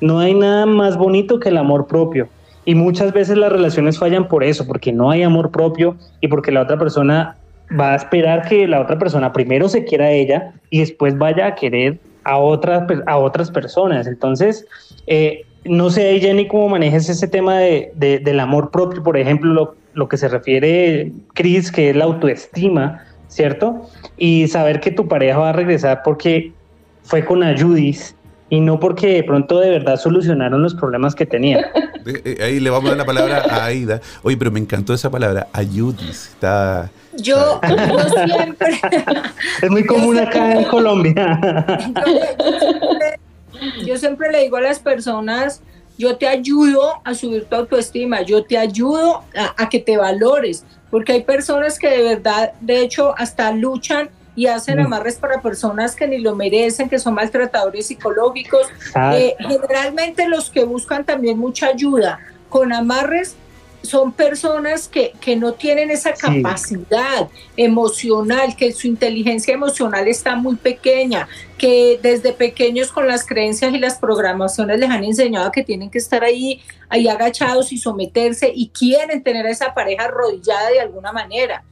no hay nada más bonito que el amor propio. Y muchas veces las relaciones fallan por eso, porque no hay amor propio y porque la otra persona va a esperar que la otra persona primero se quiera a ella y después vaya a querer a otras, a otras personas. Entonces, eh, no sé, Jenny, cómo manejas ese tema de, del amor propio, por ejemplo, lo, lo que se refiere Cris, que es la autoestima, ¿cierto? Y saber que tu pareja va a regresar porque fue con ayudis y no porque de pronto de verdad solucionaron los problemas que tenía. Eh, ahí le vamos a dar la palabra a Aida. Oye, pero me encantó esa palabra, ayudis. Está. Yo, siempre. Es muy común acá en Colombia. Yo siempre, le digo a las personas, yo te ayudo a subir tu autoestima, yo te ayudo a, a, que te valores, porque hay personas que de verdad, de hecho, hasta luchan y hacen amarres para personas que ni lo merecen, que son maltratadores psicológicos. Eh, generalmente los que buscan también mucha ayuda con amarres son personas que, que no tienen esa capacidad emocional, que su inteligencia emocional está muy pequeña, que desde pequeños con las creencias y las programaciones les han enseñado que tienen que estar ahí, ahí agachados y someterse y quieren tener a esa pareja arrodillada de alguna manera.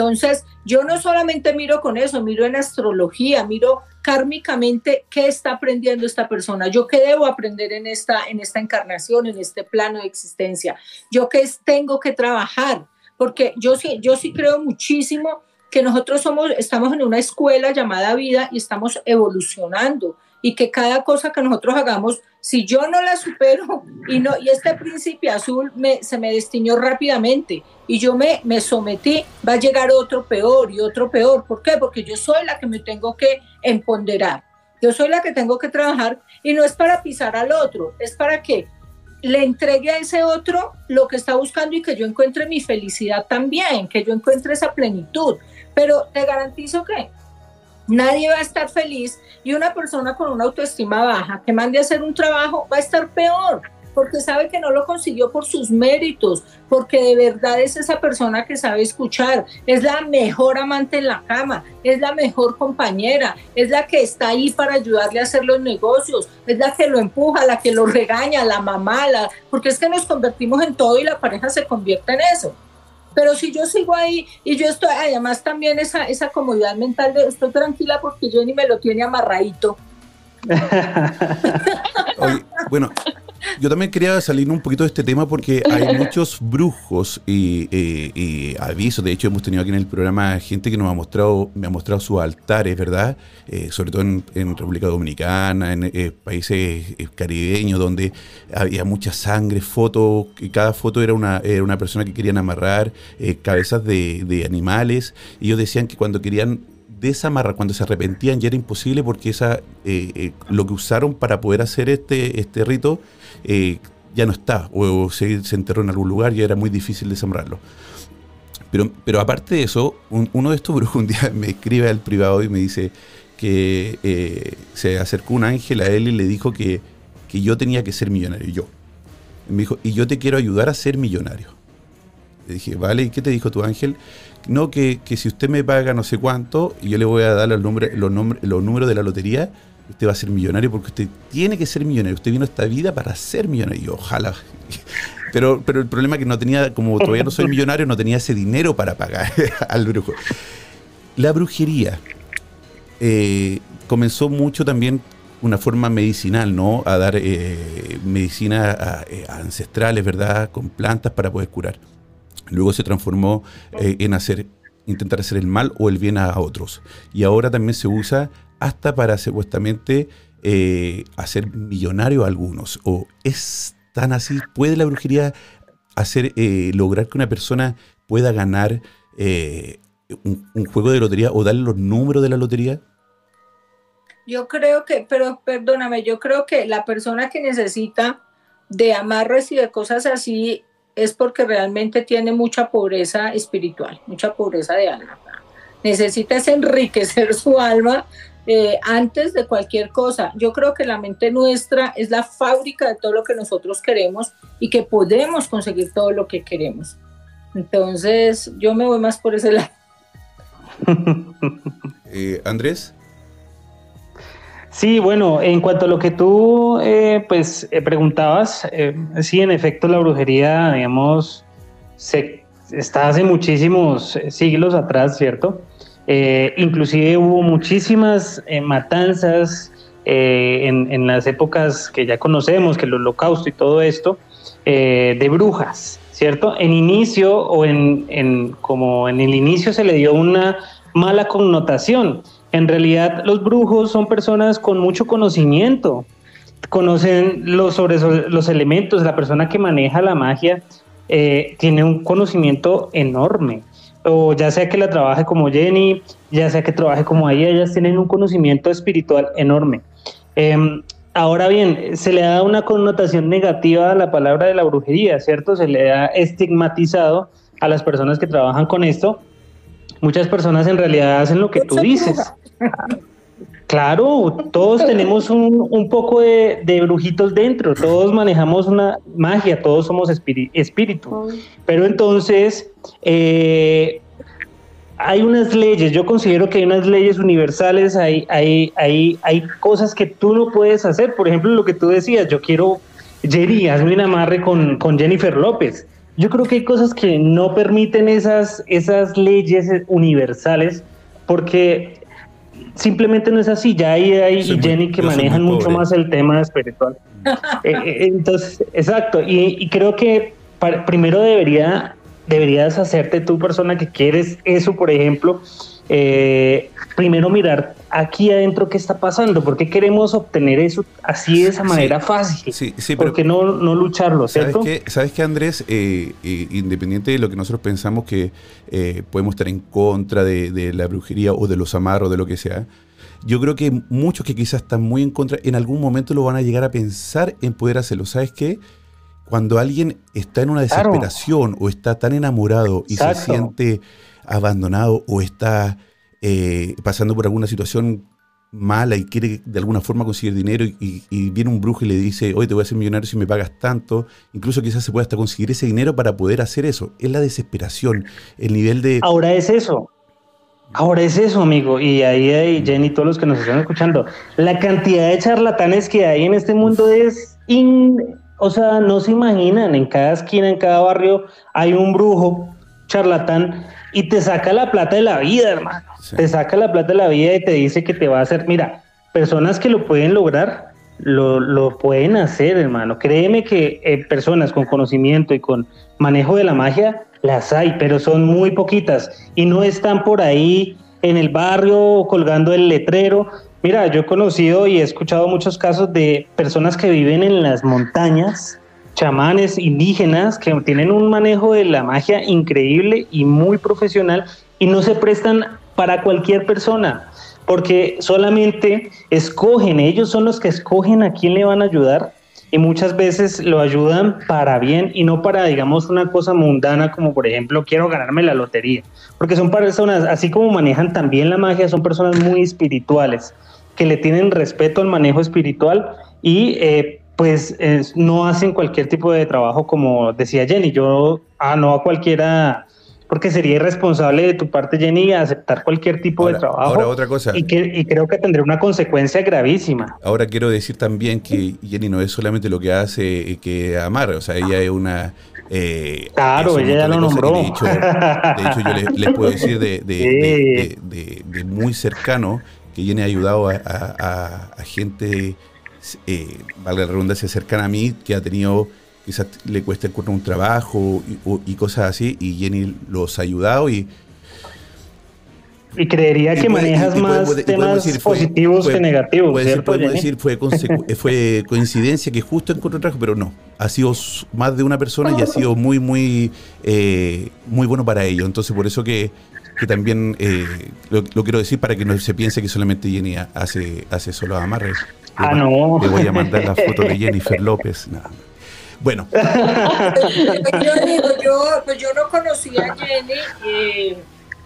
Entonces, yo no solamente miro con eso, miro en astrología, miro kármicamente qué está aprendiendo esta persona, yo qué debo aprender en esta, en esta encarnación, en este plano de existencia, yo qué tengo que trabajar, porque yo sí, yo sí creo muchísimo que nosotros somos, estamos en una escuela llamada vida y estamos evolucionando y que cada cosa que nosotros hagamos, si yo no la supero y no y este príncipe azul me, se me destiñó rápidamente y yo me, me sometí, va a llegar otro peor y otro peor. ¿Por qué? Porque yo soy la que me tengo que empoderar. Yo soy la que tengo que trabajar y no es para pisar al otro, es para que le entregue a ese otro lo que está buscando y que yo encuentre mi felicidad también, que yo encuentre esa plenitud. Pero te garantizo que Nadie va a estar feliz y una persona con una autoestima baja que mande a hacer un trabajo va a estar peor porque sabe que no lo consiguió por sus méritos, porque de verdad es esa persona que sabe escuchar, es la mejor amante en la cama, es la mejor compañera, es la que está ahí para ayudarle a hacer los negocios, es la que lo empuja, la que lo regaña, la mamá, porque es que nos convertimos en todo y la pareja se convierte en eso. Pero si yo sigo ahí y yo estoy, además también esa, esa comodidad mental de estoy tranquila porque ni me lo tiene amarradito. bueno, yo también quería salir un poquito de este tema porque hay muchos brujos y, y, avisos. De hecho, hemos tenido aquí en el programa gente que nos ha mostrado, me ha mostrado sus altares, ¿verdad? Eh, sobre todo en, República Dominicana, en eh, países eh, caribeños, donde había mucha sangre, fotos, y cada foto era una, era una persona que querían amarrar, cabezas de, de animales. Y ellos decían que cuando querían desamarrar, cuando se arrepentían ya era imposible porque esa, lo que usaron para poder hacer este, este rito eh, ya no está, o, se, enterró en algún lugar y era muy difícil desambrarlo. Pero, pero aparte de eso, uno de estos brujos un día me escribe al privado y me dice que eh, se acercó un ángel a él y le dijo que, que yo tenía que ser millonario, yo. me dijo, y yo te quiero ayudar a ser millonario. Le dije, vale, ¿y qué te dijo tu ángel? No, que, que si usted me paga no sé cuánto, y yo le voy a dar el nombre, los, los números de la lotería, usted va a ser millonario porque usted tiene que ser millonario. Usted vino a esta vida para ser millonario. Ojalá. Pero, pero el problema es que no tenía, como todavía no soy millonario, no tenía ese dinero para pagar al brujo. La brujería eh, comenzó mucho también una forma medicinal, ¿no? A dar eh, medicina eh, ancestrales, ¿verdad? Con plantas para poder curar. Luego se transformó en hacer, intentar hacer el mal o el bien a otros. Y ahora también se usa hasta para supuestamente eh, hacer millonario a algunos. ¿O es tan así? ¿Puede la brujería hacer eh, lograr que una persona pueda ganar eh, un, juego de lotería o darle los números de la lotería? Yo creo que, pero perdóname, yo creo que la persona que necesita de amarres y de cosas así es porque realmente tiene mucha pobreza espiritual, mucha pobreza de alma. Necesita enriquecer su alma eh, antes de cualquier cosa. Yo creo que la mente nuestra es la fábrica de todo lo que nosotros queremos y que podemos conseguir todo lo que queremos. Entonces, yo me voy más por ese lado. Eh, Andrés. Sí, bueno, en cuanto a lo que tú eh, pues preguntabas, sí, en efecto la brujería, digamos, se, está hace muchísimos siglos atrás, ¿cierto? Eh, inclusive hubo muchísimas eh, matanzas eh, en, las épocas que ya conocemos, que el holocausto y todo esto, de brujas, ¿cierto? En inicio o en, en, como en el inicio se le dio una mala connotación. En realidad los brujos son personas con mucho conocimiento, conocen los, sobre los elementos, la persona que maneja la magia eh, tiene un conocimiento enorme. O ya sea que la trabaje como Jenny, ya sea que trabaje como ella, ellas tienen un conocimiento espiritual enorme. Em, ahora bien, se le da una connotación negativa a la palabra de la brujería, ¿cierto? Se le da estigmatizado a las personas que trabajan con esto. Muchas personas en realidad hacen lo que tú dices. Claro, todos tenemos un, poco de, brujitos dentro, todos manejamos una magia, todos somos espíritu. Pero entonces, eh, hay unas leyes, yo considero que hay unas leyes universales, hay, hay, hay, hay cosas que tú no puedes hacer. Por ejemplo, lo que tú decías, yo quiero, Jerry, hazme un amarre con, con Jennifer López. Yo creo que hay cosas que no permiten esas, esas leyes universales porque simplemente no es así. Ya hay, hay Jenny que manejan mucho más el tema espiritual. Eh, eh, entonces, exacto. Y, creo que primero debería, deberías hacerte tú, persona que quieres eso, por ejemplo, eh, primero mirar aquí adentro qué está pasando, por qué queremos obtener eso así de esa manera fácil, sí, sí, ¿por qué no, no lucharlo, ¿cierto? ¿Sabes qué, Andrés? Eh, eh, independiente de lo que nosotros pensamos que podemos estar en contra de, la brujería o de los amarros, de lo que sea, yo creo que muchos que quizás están muy en contra, en algún momento lo van a llegar a pensar en poder hacerlo. ¿Sabes qué? Cuando alguien está en una desesperación o está tan enamorado y se siente abandonado o está eh, pasando por alguna situación mala y quiere de alguna forma conseguir dinero y, viene un brujo y le dice, oye, te voy a hacer millonario si me pagas tanto, incluso quizás se pueda hasta conseguir ese dinero para poder hacer eso. Es la desesperación, el nivel de... Ahora es eso. Ahora es eso, amigo. Y ahí hay Jenny, todos los que nos están escuchando. La cantidad de charlatanes que hay en este mundo es... o sea, no se imaginan. En cada esquina, en cada barrio, hay un brujo charlatán y te saca la plata de la vida, hermano. Te saca la plata de la vida y te dice que te va a hacer, mira, personas que lo pueden lograr, lo, lo pueden hacer, hermano. Créeme que eh, personas con conocimiento y con manejo de la magia, las hay, pero son muy poquitas y no están por ahí en el barrio colgando el letrero. Mira, yo he conocido y he escuchado muchos casos de personas que viven en las montañas, chamanes indígenas que tienen un manejo de la magia increíble y muy profesional y no se prestan para cualquier persona, porque solamente escogen, ellos son los que escogen a quién le van a ayudar y muchas veces lo ayudan para bien y no para, digamos, una cosa mundana como por ejemplo quiero ganarme la lotería, porque son personas, así como manejan también la magia, son personas muy espirituales, que le tienen respeto al manejo espiritual y eh, pues no hacen cualquier tipo de trabajo como decía Jenny. Yo, ah, no a cualquiera, porque sería irresponsable de tu parte, Jenny, aceptar cualquier tipo de trabajo. Ahora, otra cosa. Y, que, creo que tendría una consecuencia gravísima. Ahora quiero decir también que Jenny no es solamente lo que hace que amar, o sea, ella es una. Eh, claro, ella ya lo nombró. De hecho, yo les, puedo decir de, muy cercano que Jenny ha ayudado a gente eh, valga la redundancia, cercana a mí, que ha tenido, quizás le cuesta encontrar un trabajo y, cosas así, y Jenny los ha ayudado y... Y creería que manejas más temas positivos que negativos. podemos decir, fue, fue coincidencia que justo encontró trabajo, pero no. Ha sido más de una persona y ha sido muy, muy, eh, muy bueno para ello. Entonces, por eso que, también eh, lo, quiero decir para que no se piense que solamente Jenny hace, hace solo amarres. Ah, no. Le voy a mandar la foto de Jennifer López. Bueno. yo, pues yo no conocía a Jenny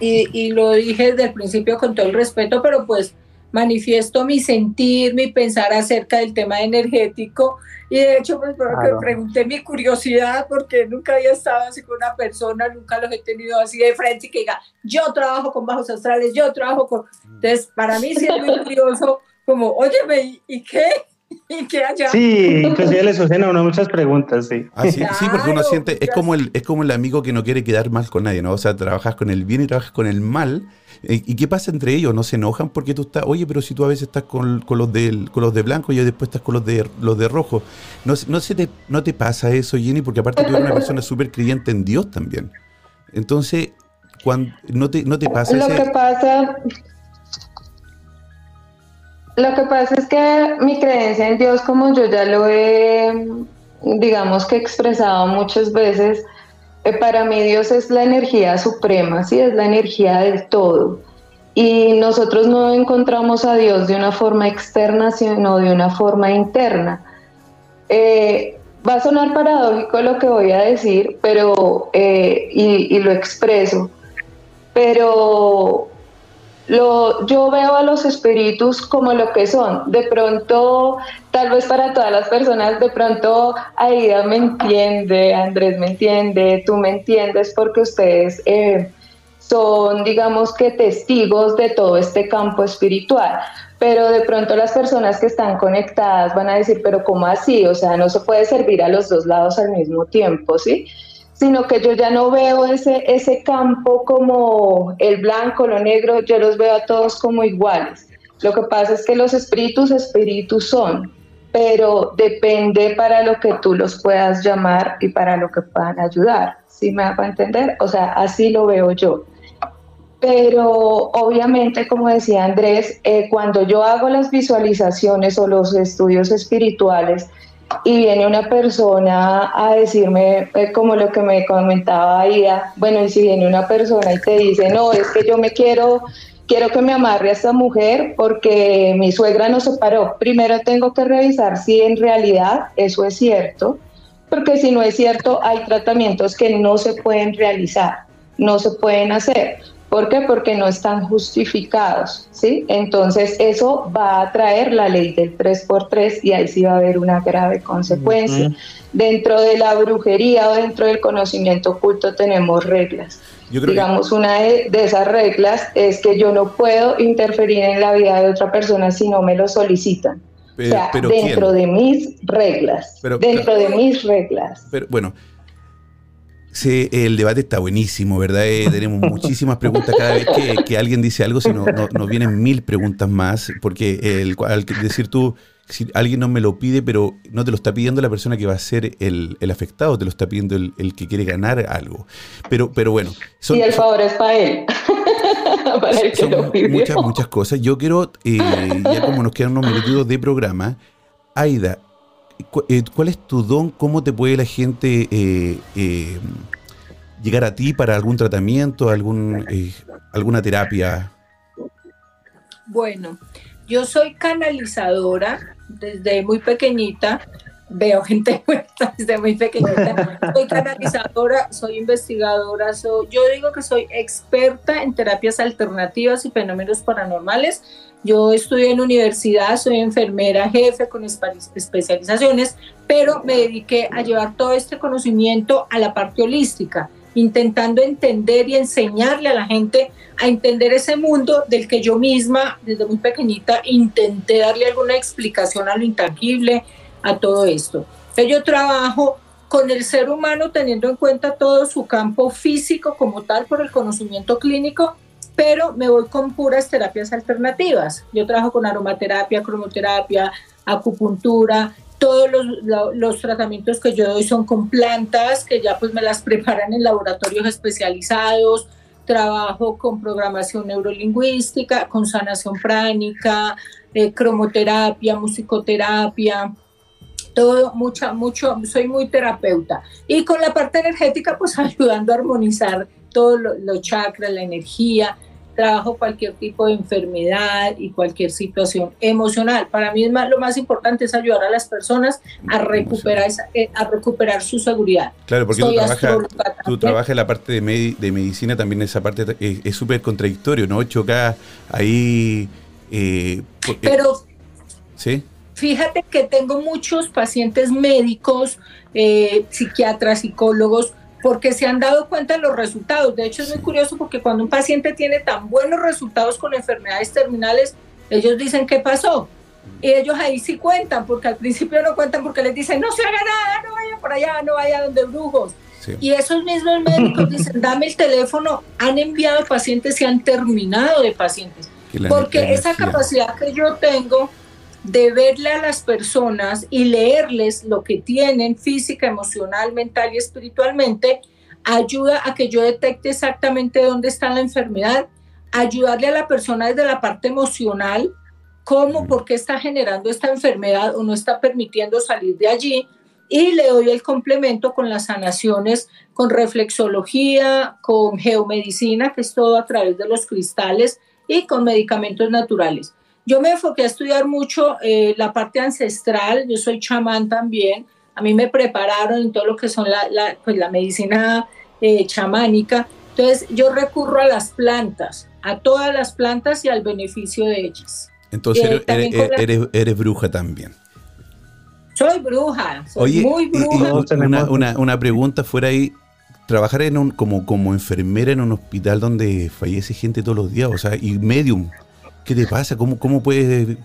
y, y, lo dije desde el principio con todo el respeto, pero pues manifiesto mi sentir, mi pensar acerca del tema energético. Y de hecho, pues pregunté mi curiosidad porque nunca había estado así con una persona, nunca los he tenido así de frente y que diga, yo trabajo con bajos astrales, yo trabajo con... Entonces, para mí sí es muy curioso como, óyeme, ¿y qué? y que allá. Sí, inclusive le suceden a uno muchas preguntas, sí. Ah, sí, sí, porque uno siente, es como, el, es como el amigo que no quiere quedar mal con nadie, ¿no? O sea, trabajas con el bien y trabajas con el mal. Eh, ¿Y qué pasa entre ellos? ¿No se enojan porque tú estás, oye, pero si tú a veces estás con, con los, de, con los de blanco y después estás con los de, los de rojo? ¿No, se- no, se te, ¿No te pasa eso, Jenny? Porque aparte tú eres una persona súper creyente en Dios también. Entonces, cuando, ¿no, te, ¿no te pasa Lo ese- que pasa, lo que pasa es que mi creencia en Dios, como yo ya lo he, digamos que expresado muchas veces, eh, para mí Dios es la energía suprema, sí, es la energía del todo. Y nosotros no encontramos a Dios de una forma externa, sino de una forma interna. Eh, va a sonar paradójico lo que voy a decir, pero eh, y, y lo expreso, pero lo, yo veo a los espíritus como lo que son. De pronto, tal vez para todas las personas, de pronto Aida me entiende, Andrés me entiende, tú me entiendes, porque ustedes eh, son, digamos que, testigos de todo este campo espiritual. Pero de pronto las personas que están conectadas van a decir, pero ¿cómo así? O sea, no se puede servir a los dos lados al mismo tiempo, ¿sí? Sino que yo ya no veo ese, ese campo como el blanco, lo negro, yo los veo a todos como iguales. Lo que pasa es que los espíritus, espíritus son, pero depende para lo que tú los puedas llamar y para lo que puedan ayudar. ¿Sí me hago entender? O sea, así lo veo yo. Pero obviamente, como decía Andrés, eh, cuando yo hago las visualizaciones o los estudios espirituales, y viene una persona a decirme, eh, como lo que me comentaba Aida, bueno, y si viene una persona y te dice, no, es que yo me quiero, quiero que me amarre a esta mujer porque mi suegra nos separó, primero tengo que revisar si en realidad eso es cierto, porque si no es cierto, hay tratamientos que no se pueden realizar, no se pueden hacer. ¿Por qué? Porque no están justificados, ¿sí? Entonces eso va a traer la ley del 3x3 y ahí sí va a haber una grave consecuencia. Dentro de la brujería o dentro del conocimiento oculto tenemos reglas. Yo creo que- Digamos, una de, de esas reglas es que yo no puedo interferir en la vida de otra persona si no me lo solicitan. Pero- o sea, pero dentro ¿quién? de mis reglas. Pero, dentro claro. de mis reglas. Pero bueno, sí, el debate está buenísimo, ¿verdad? Eh, tenemos muchísimas preguntas cada vez que, que alguien dice algo, si no, no- nos vienen mil preguntas más, porque el, al decir tú, si alguien no me lo pide, pero no te lo está pidiendo la persona que va a ser el, el afectado, te lo está pidiendo el, el que quiere ganar algo. Pero, pero bueno, son, y el favor es para él. para el que son lo pidió. muchas, muchas cosas. Yo quiero, eh, ya como nos quedan unos minutitos de programa, Aida, ¿cuál es tu don? ¿Cómo te puede la gente eh, eh, llegar a ti para algún tratamiento, algún, eh, alguna terapia? Bueno, yo soy canalizadora desde muy pequeñita. Veo gente muerta desde muy pequeñita. Soy canalizadora, soy investigadora. soy- yo digo que soy experta en terapias alternativas y fenómenos paranormales. Yo estudié en universidad, soy enfermera jefe con especializaciones, pero me dediqué a llevar todo este conocimiento a la parte holística, intentando entender y enseñarle a la gente a entender ese mundo del que yo misma, desde muy pequeñita, intenté darle alguna explicación a lo intangible, a todo esto. Yo trabajo con el ser humano teniendo en cuenta todo su campo físico como tal por el conocimiento clínico, pero me voy con puras terapias alternativas. Yo trabajo con aromaterapia, cromoterapia, acupuntura, todos los, lo- los tratamientos que yo doy son con plantas que ya pues me las preparan en laboratorios especializados, trabajo con programación neurolingüística, con sanación pránica, eh, cromoterapia, musicoterapia, todo, mucha, mucho, soy muy terapeuta. Y con la parte energética, pues ayudando a armonizar todos lo- los chakras, la energía, trabajo cualquier tipo de enfermedad y cualquier situación emocional. Para mí es más- lo más importante es ayudar a las personas a recuperar, esa- eh, a recuperar su seguridad. Claro, porque tú trabajas, tú trabajas en la parte de, medi- de medicina, también esa parte es súper contradictorio, ¿no? Choca ahí... eh, por- eh, Pero ¿Sí? Fíjate que tengo muchos pacientes médicos, eh, psiquiatras, psicólogos, porque se han dado cuenta de los resultados. De hecho, es muy curioso porque cuando un paciente tiene tan buenos resultados con enfermedades terminales, ellos dicen, ¿qué pasó? Y ellos ahí sí cuentan, porque al principio no cuentan porque les dicen, no se haga nada, no vaya por allá, no vaya donde brujos. Y esos mismos médicos dicen, dame el teléfono, han enviado pacientes y han terminado de pacientes. Porque esa capacidad que yo tengo de verle a las personas y leerles lo que tienen física, emocional, mental y espiritualmente, ayuda a que yo detecte exactamente dónde está la enfermedad, ayudarle a la persona desde la parte emocional, cómo, por qué está generando esta enfermedad o no está permitiendo salir de allí, y le doy el complemento con las sanaciones, con reflexología, con geomedicina, que es todo a través de los cristales, y con medicamentos naturales. Yo me enfoqué a estudiar mucho eh, la parte ancestral, yo soy chamán también, a mí me prepararon en todo lo que son la, la, pues la medicina eh, chamánica, entonces yo recurro a las plantas, a todas las plantas y al beneficio de ellas. Entonces eh, eres, eres, bruja también. Soy bruja, soy muy bruja. una, una, una, pregunta fuera ahí, trabajar en un, como, como enfermera en un hospital donde fallece gente todos los días, o sea, y medium, ¿qué te pasa? ¿Cómo, cómo puedes,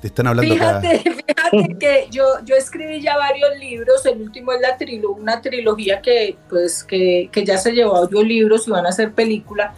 te están hablando fíjate, Fíjate que yo, yo escribí ya varios libros, el último es la trilo, una trilogía que, pues, que, que ya se llevó a audiolibros y van a hacer película.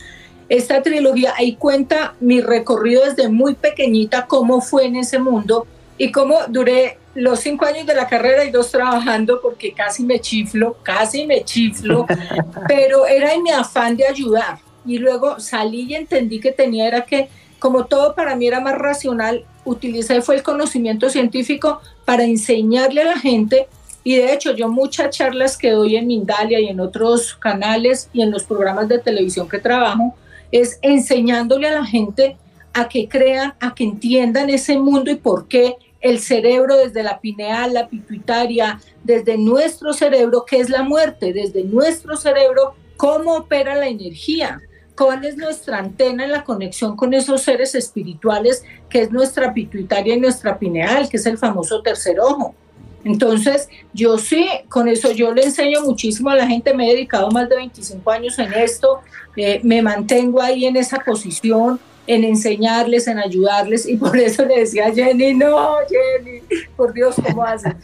Esta trilogía ahí cuenta mi recorrido desde muy pequeñita, cómo fue en ese mundo y cómo duré los cinco años de la carrera y dos trabajando porque casi me chiflo, casi me chiflo, pero era en mi afán de ayudar. Y luego salí y entendí que tenía era que, como todo para mí era más racional, utilicé fue el conocimiento científico para enseñarle a la gente. Y de hecho yo muchas charlas que doy en Mindalia y en otros canales y en los programas de televisión que trabajo, es enseñándole a la gente a que crean, a que entiendan ese mundo y por qué el cerebro desde la pineal, la pituitaria, desde nuestro cerebro, que es la muerte, desde nuestro cerebro, cómo opera la energía, cuál es nuestra antena en la conexión con esos seres espirituales, que es nuestra pituitaria y nuestra pineal, que es el famoso tercer ojo. Entonces, yo sí, con eso yo le enseño muchísimo a la gente, me he dedicado más de 25 años en esto, eh, me mantengo ahí en esa posición, en enseñarles, en ayudarles, y por eso le decía a Jenny, no, Jenny, por Dios, ¿cómo haces?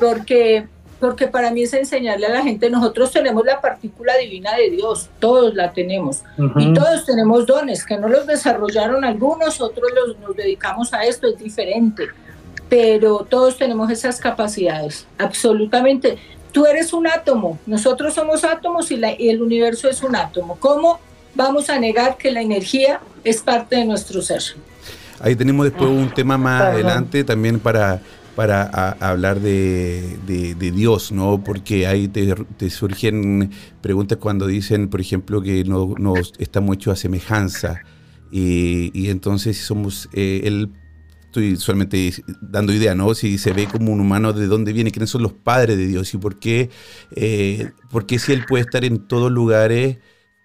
Porque, porque para mí es enseñarle a la gente, nosotros tenemos la partícula divina de Dios, todos la tenemos, y todos tenemos dones, que no los desarrollaron algunos, otros los, nos dedicamos a esto, es diferente, pero todos tenemos esas capacidades, absolutamente. Tú eres un átomo, nosotros somos átomos y, la, y el universo es un átomo. ¿Cómo vamos a negar que la energía es parte de nuestro ser. Ahí tenemos después un tema más adelante también para, para hablar de, Dios, ¿no? Porque ahí te, surgen preguntas cuando dicen, por ejemplo, que no, estamos hechos a semejanza. Y, entonces somos, eh, él, estoy solamente dando idea, ¿no? Si se ve como un humano, ¿de dónde viene? ¿Quiénes son los padres de Dios? ¿Y por qué, eh, por qué si él puede estar en todos lugares?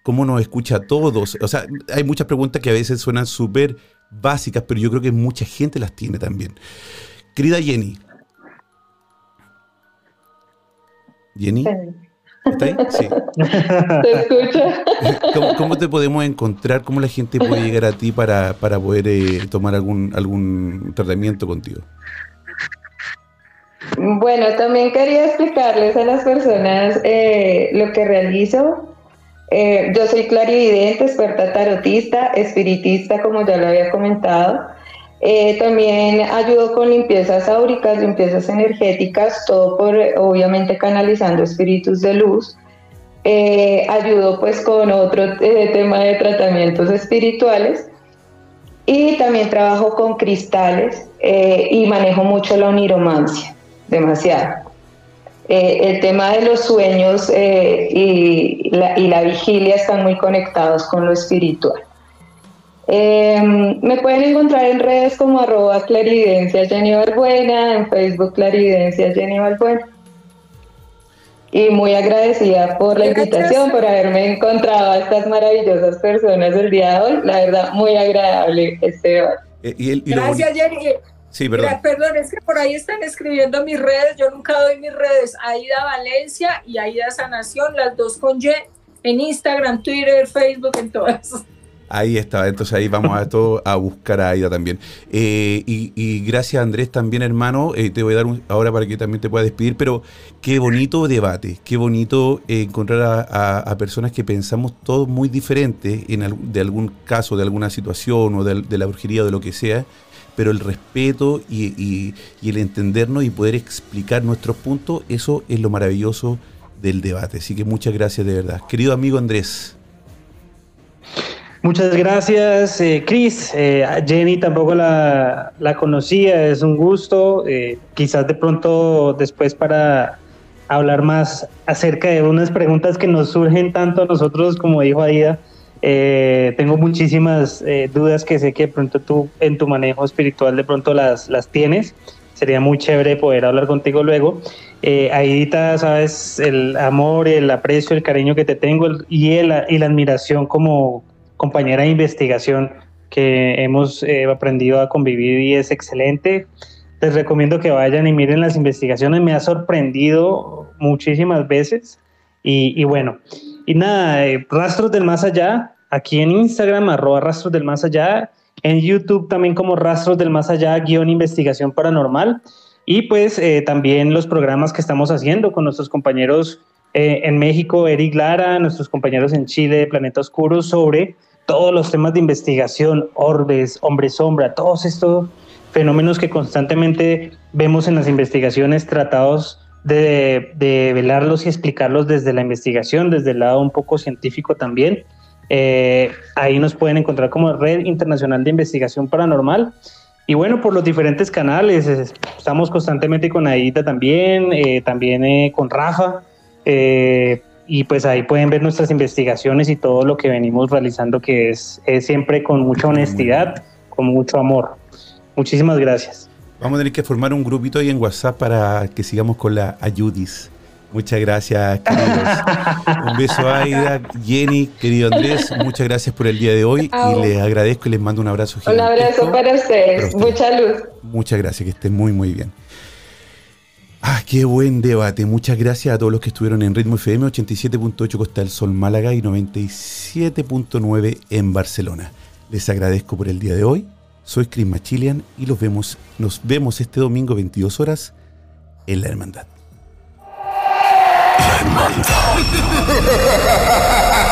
cómo nos escucha a todos. O sea, hay muchas preguntas que a veces suenan súper básicas, pero yo creo que mucha gente las tiene también. Querida Jenny. Jenny. ¿Está ahí? Sí. ¿Te escucha? ¿Cómo, te podemos encontrar? ¿Cómo la gente puede llegar a ti para, poder eh, tomar algún, algún tratamiento contigo? Bueno, también quería explicarles a las personas eh, lo que realizo eh, yo soy clarividente, experta tarotista, espiritista, como ya lo había comentado. Eh, también ayudo con limpiezas áuricas, limpiezas energéticas, todo por obviamente canalizando espíritus de luz. Eh, ayudo pues con otro tema de tratamientos espirituales y también trabajo con cristales y manejo mucho la oniromancia, demasiado. Eh, el tema de los sueños eh, y, la, vigilia están muy conectados con lo espiritual. Em, me pueden encontrar en redes como arroba clarividencia Jenny Valbuena, en Facebook clarividencia Jenny Valbuena. Y muy agradecida por la invitación, por haberme encontrado a estas maravillosas personas el día de hoy. La verdad, muy agradable este debate. Eh, Gracias, Jenny. Sí, perdón. perdón, es que por ahí están escribiendo mis redes, yo nunca doy mis redes, Aida Valencia y Aida Sanación, las dos con Y, en Instagram, Twitter, Facebook, en todas. Ahí está, entonces ahí vamos a todo a buscar a Aida también. Eh, y, gracias Andrés también, hermano. Eh, te voy a dar ahora para que también te pueda despedir, pero qué bonito debate, qué bonito eh, encontrar a, personas que pensamos todos muy diferentes en de algún caso, de alguna situación o de, la brujería o de lo que sea, pero el respeto y, y el entendernos y poder explicar nuestros puntos, eso es lo maravilloso del debate. Así que muchas gracias de verdad. Querido amigo Andrés. Muchas gracias, eh, Chris. Eh, Jenny tampoco la, conocía, es un gusto. Eh, quizás de pronto después para hablar más acerca de unas preguntas que nos surgen tanto a nosotros como dijo Aida. Eh, tengo muchísimas dudas que sé que de pronto tú en tu manejo espiritual de pronto las, las tienes. Sería muy chévere poder hablar contigo luego. Aidita, sabes, el amor, el aprecio, el cariño que te tengo y, el, y la admiración como, compañera de investigación que hemos eh, aprendido a convivir y es excelente. Les recomiendo que vayan y miren las investigaciones. Me ha sorprendido muchísimas veces. Y, bueno, y nada, eh, Rastros del Más Allá, aquí en Instagram, arroba Rastros del Más Allá, en YouTube también como Rastros del Más Allá, guion investigación paranormal. Y pues eh, también los programas que estamos haciendo con nuestros compañeros en México, Eric Lara, nuestros compañeros en Chile, Planeta Oscuro, sobre todos los temas de investigación, orbes, hombre sombra, todos estos fenómenos que constantemente vemos en las investigaciones tratados de, velarlos y explicarlos desde la investigación, desde el lado un poco científico también. Eh, ahí nos pueden encontrar como Red Internacional de Investigación Paranormal. Y bueno, por los diferentes canales, estamos constantemente con Aida también, eh, también eh, con Rafa y pues ahí pueden ver nuestras investigaciones y todo lo que venimos realizando, que es, siempre con mucha honestidad, con mucho amor. Muchísimas gracias. Vamos a tener que formar un grupito ahí en WhatsApp para que sigamos con la Ayudis. Muchas gracias, queridos. Un beso a Aida, Jenny, querido Andrés. Muchas gracias por el día de hoy y les agradezco y les mando un abrazo. Un abrazo para ustedes. Mucha luz. Muchas gracias, que estén muy, muy bien. Ah, qué buen debate. Muchas gracias a todos los que estuvieron en Ritmo FM 87.8 Costa del Sol Málaga y 97.9 en Barcelona. Les agradezco por el día de hoy. Soy Chris Machilian y los vemos, nos vemos este domingo 22 horas en La Hermandad. La Hermandad.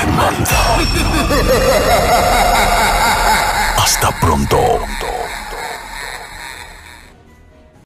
Hermandad. Hasta pronto.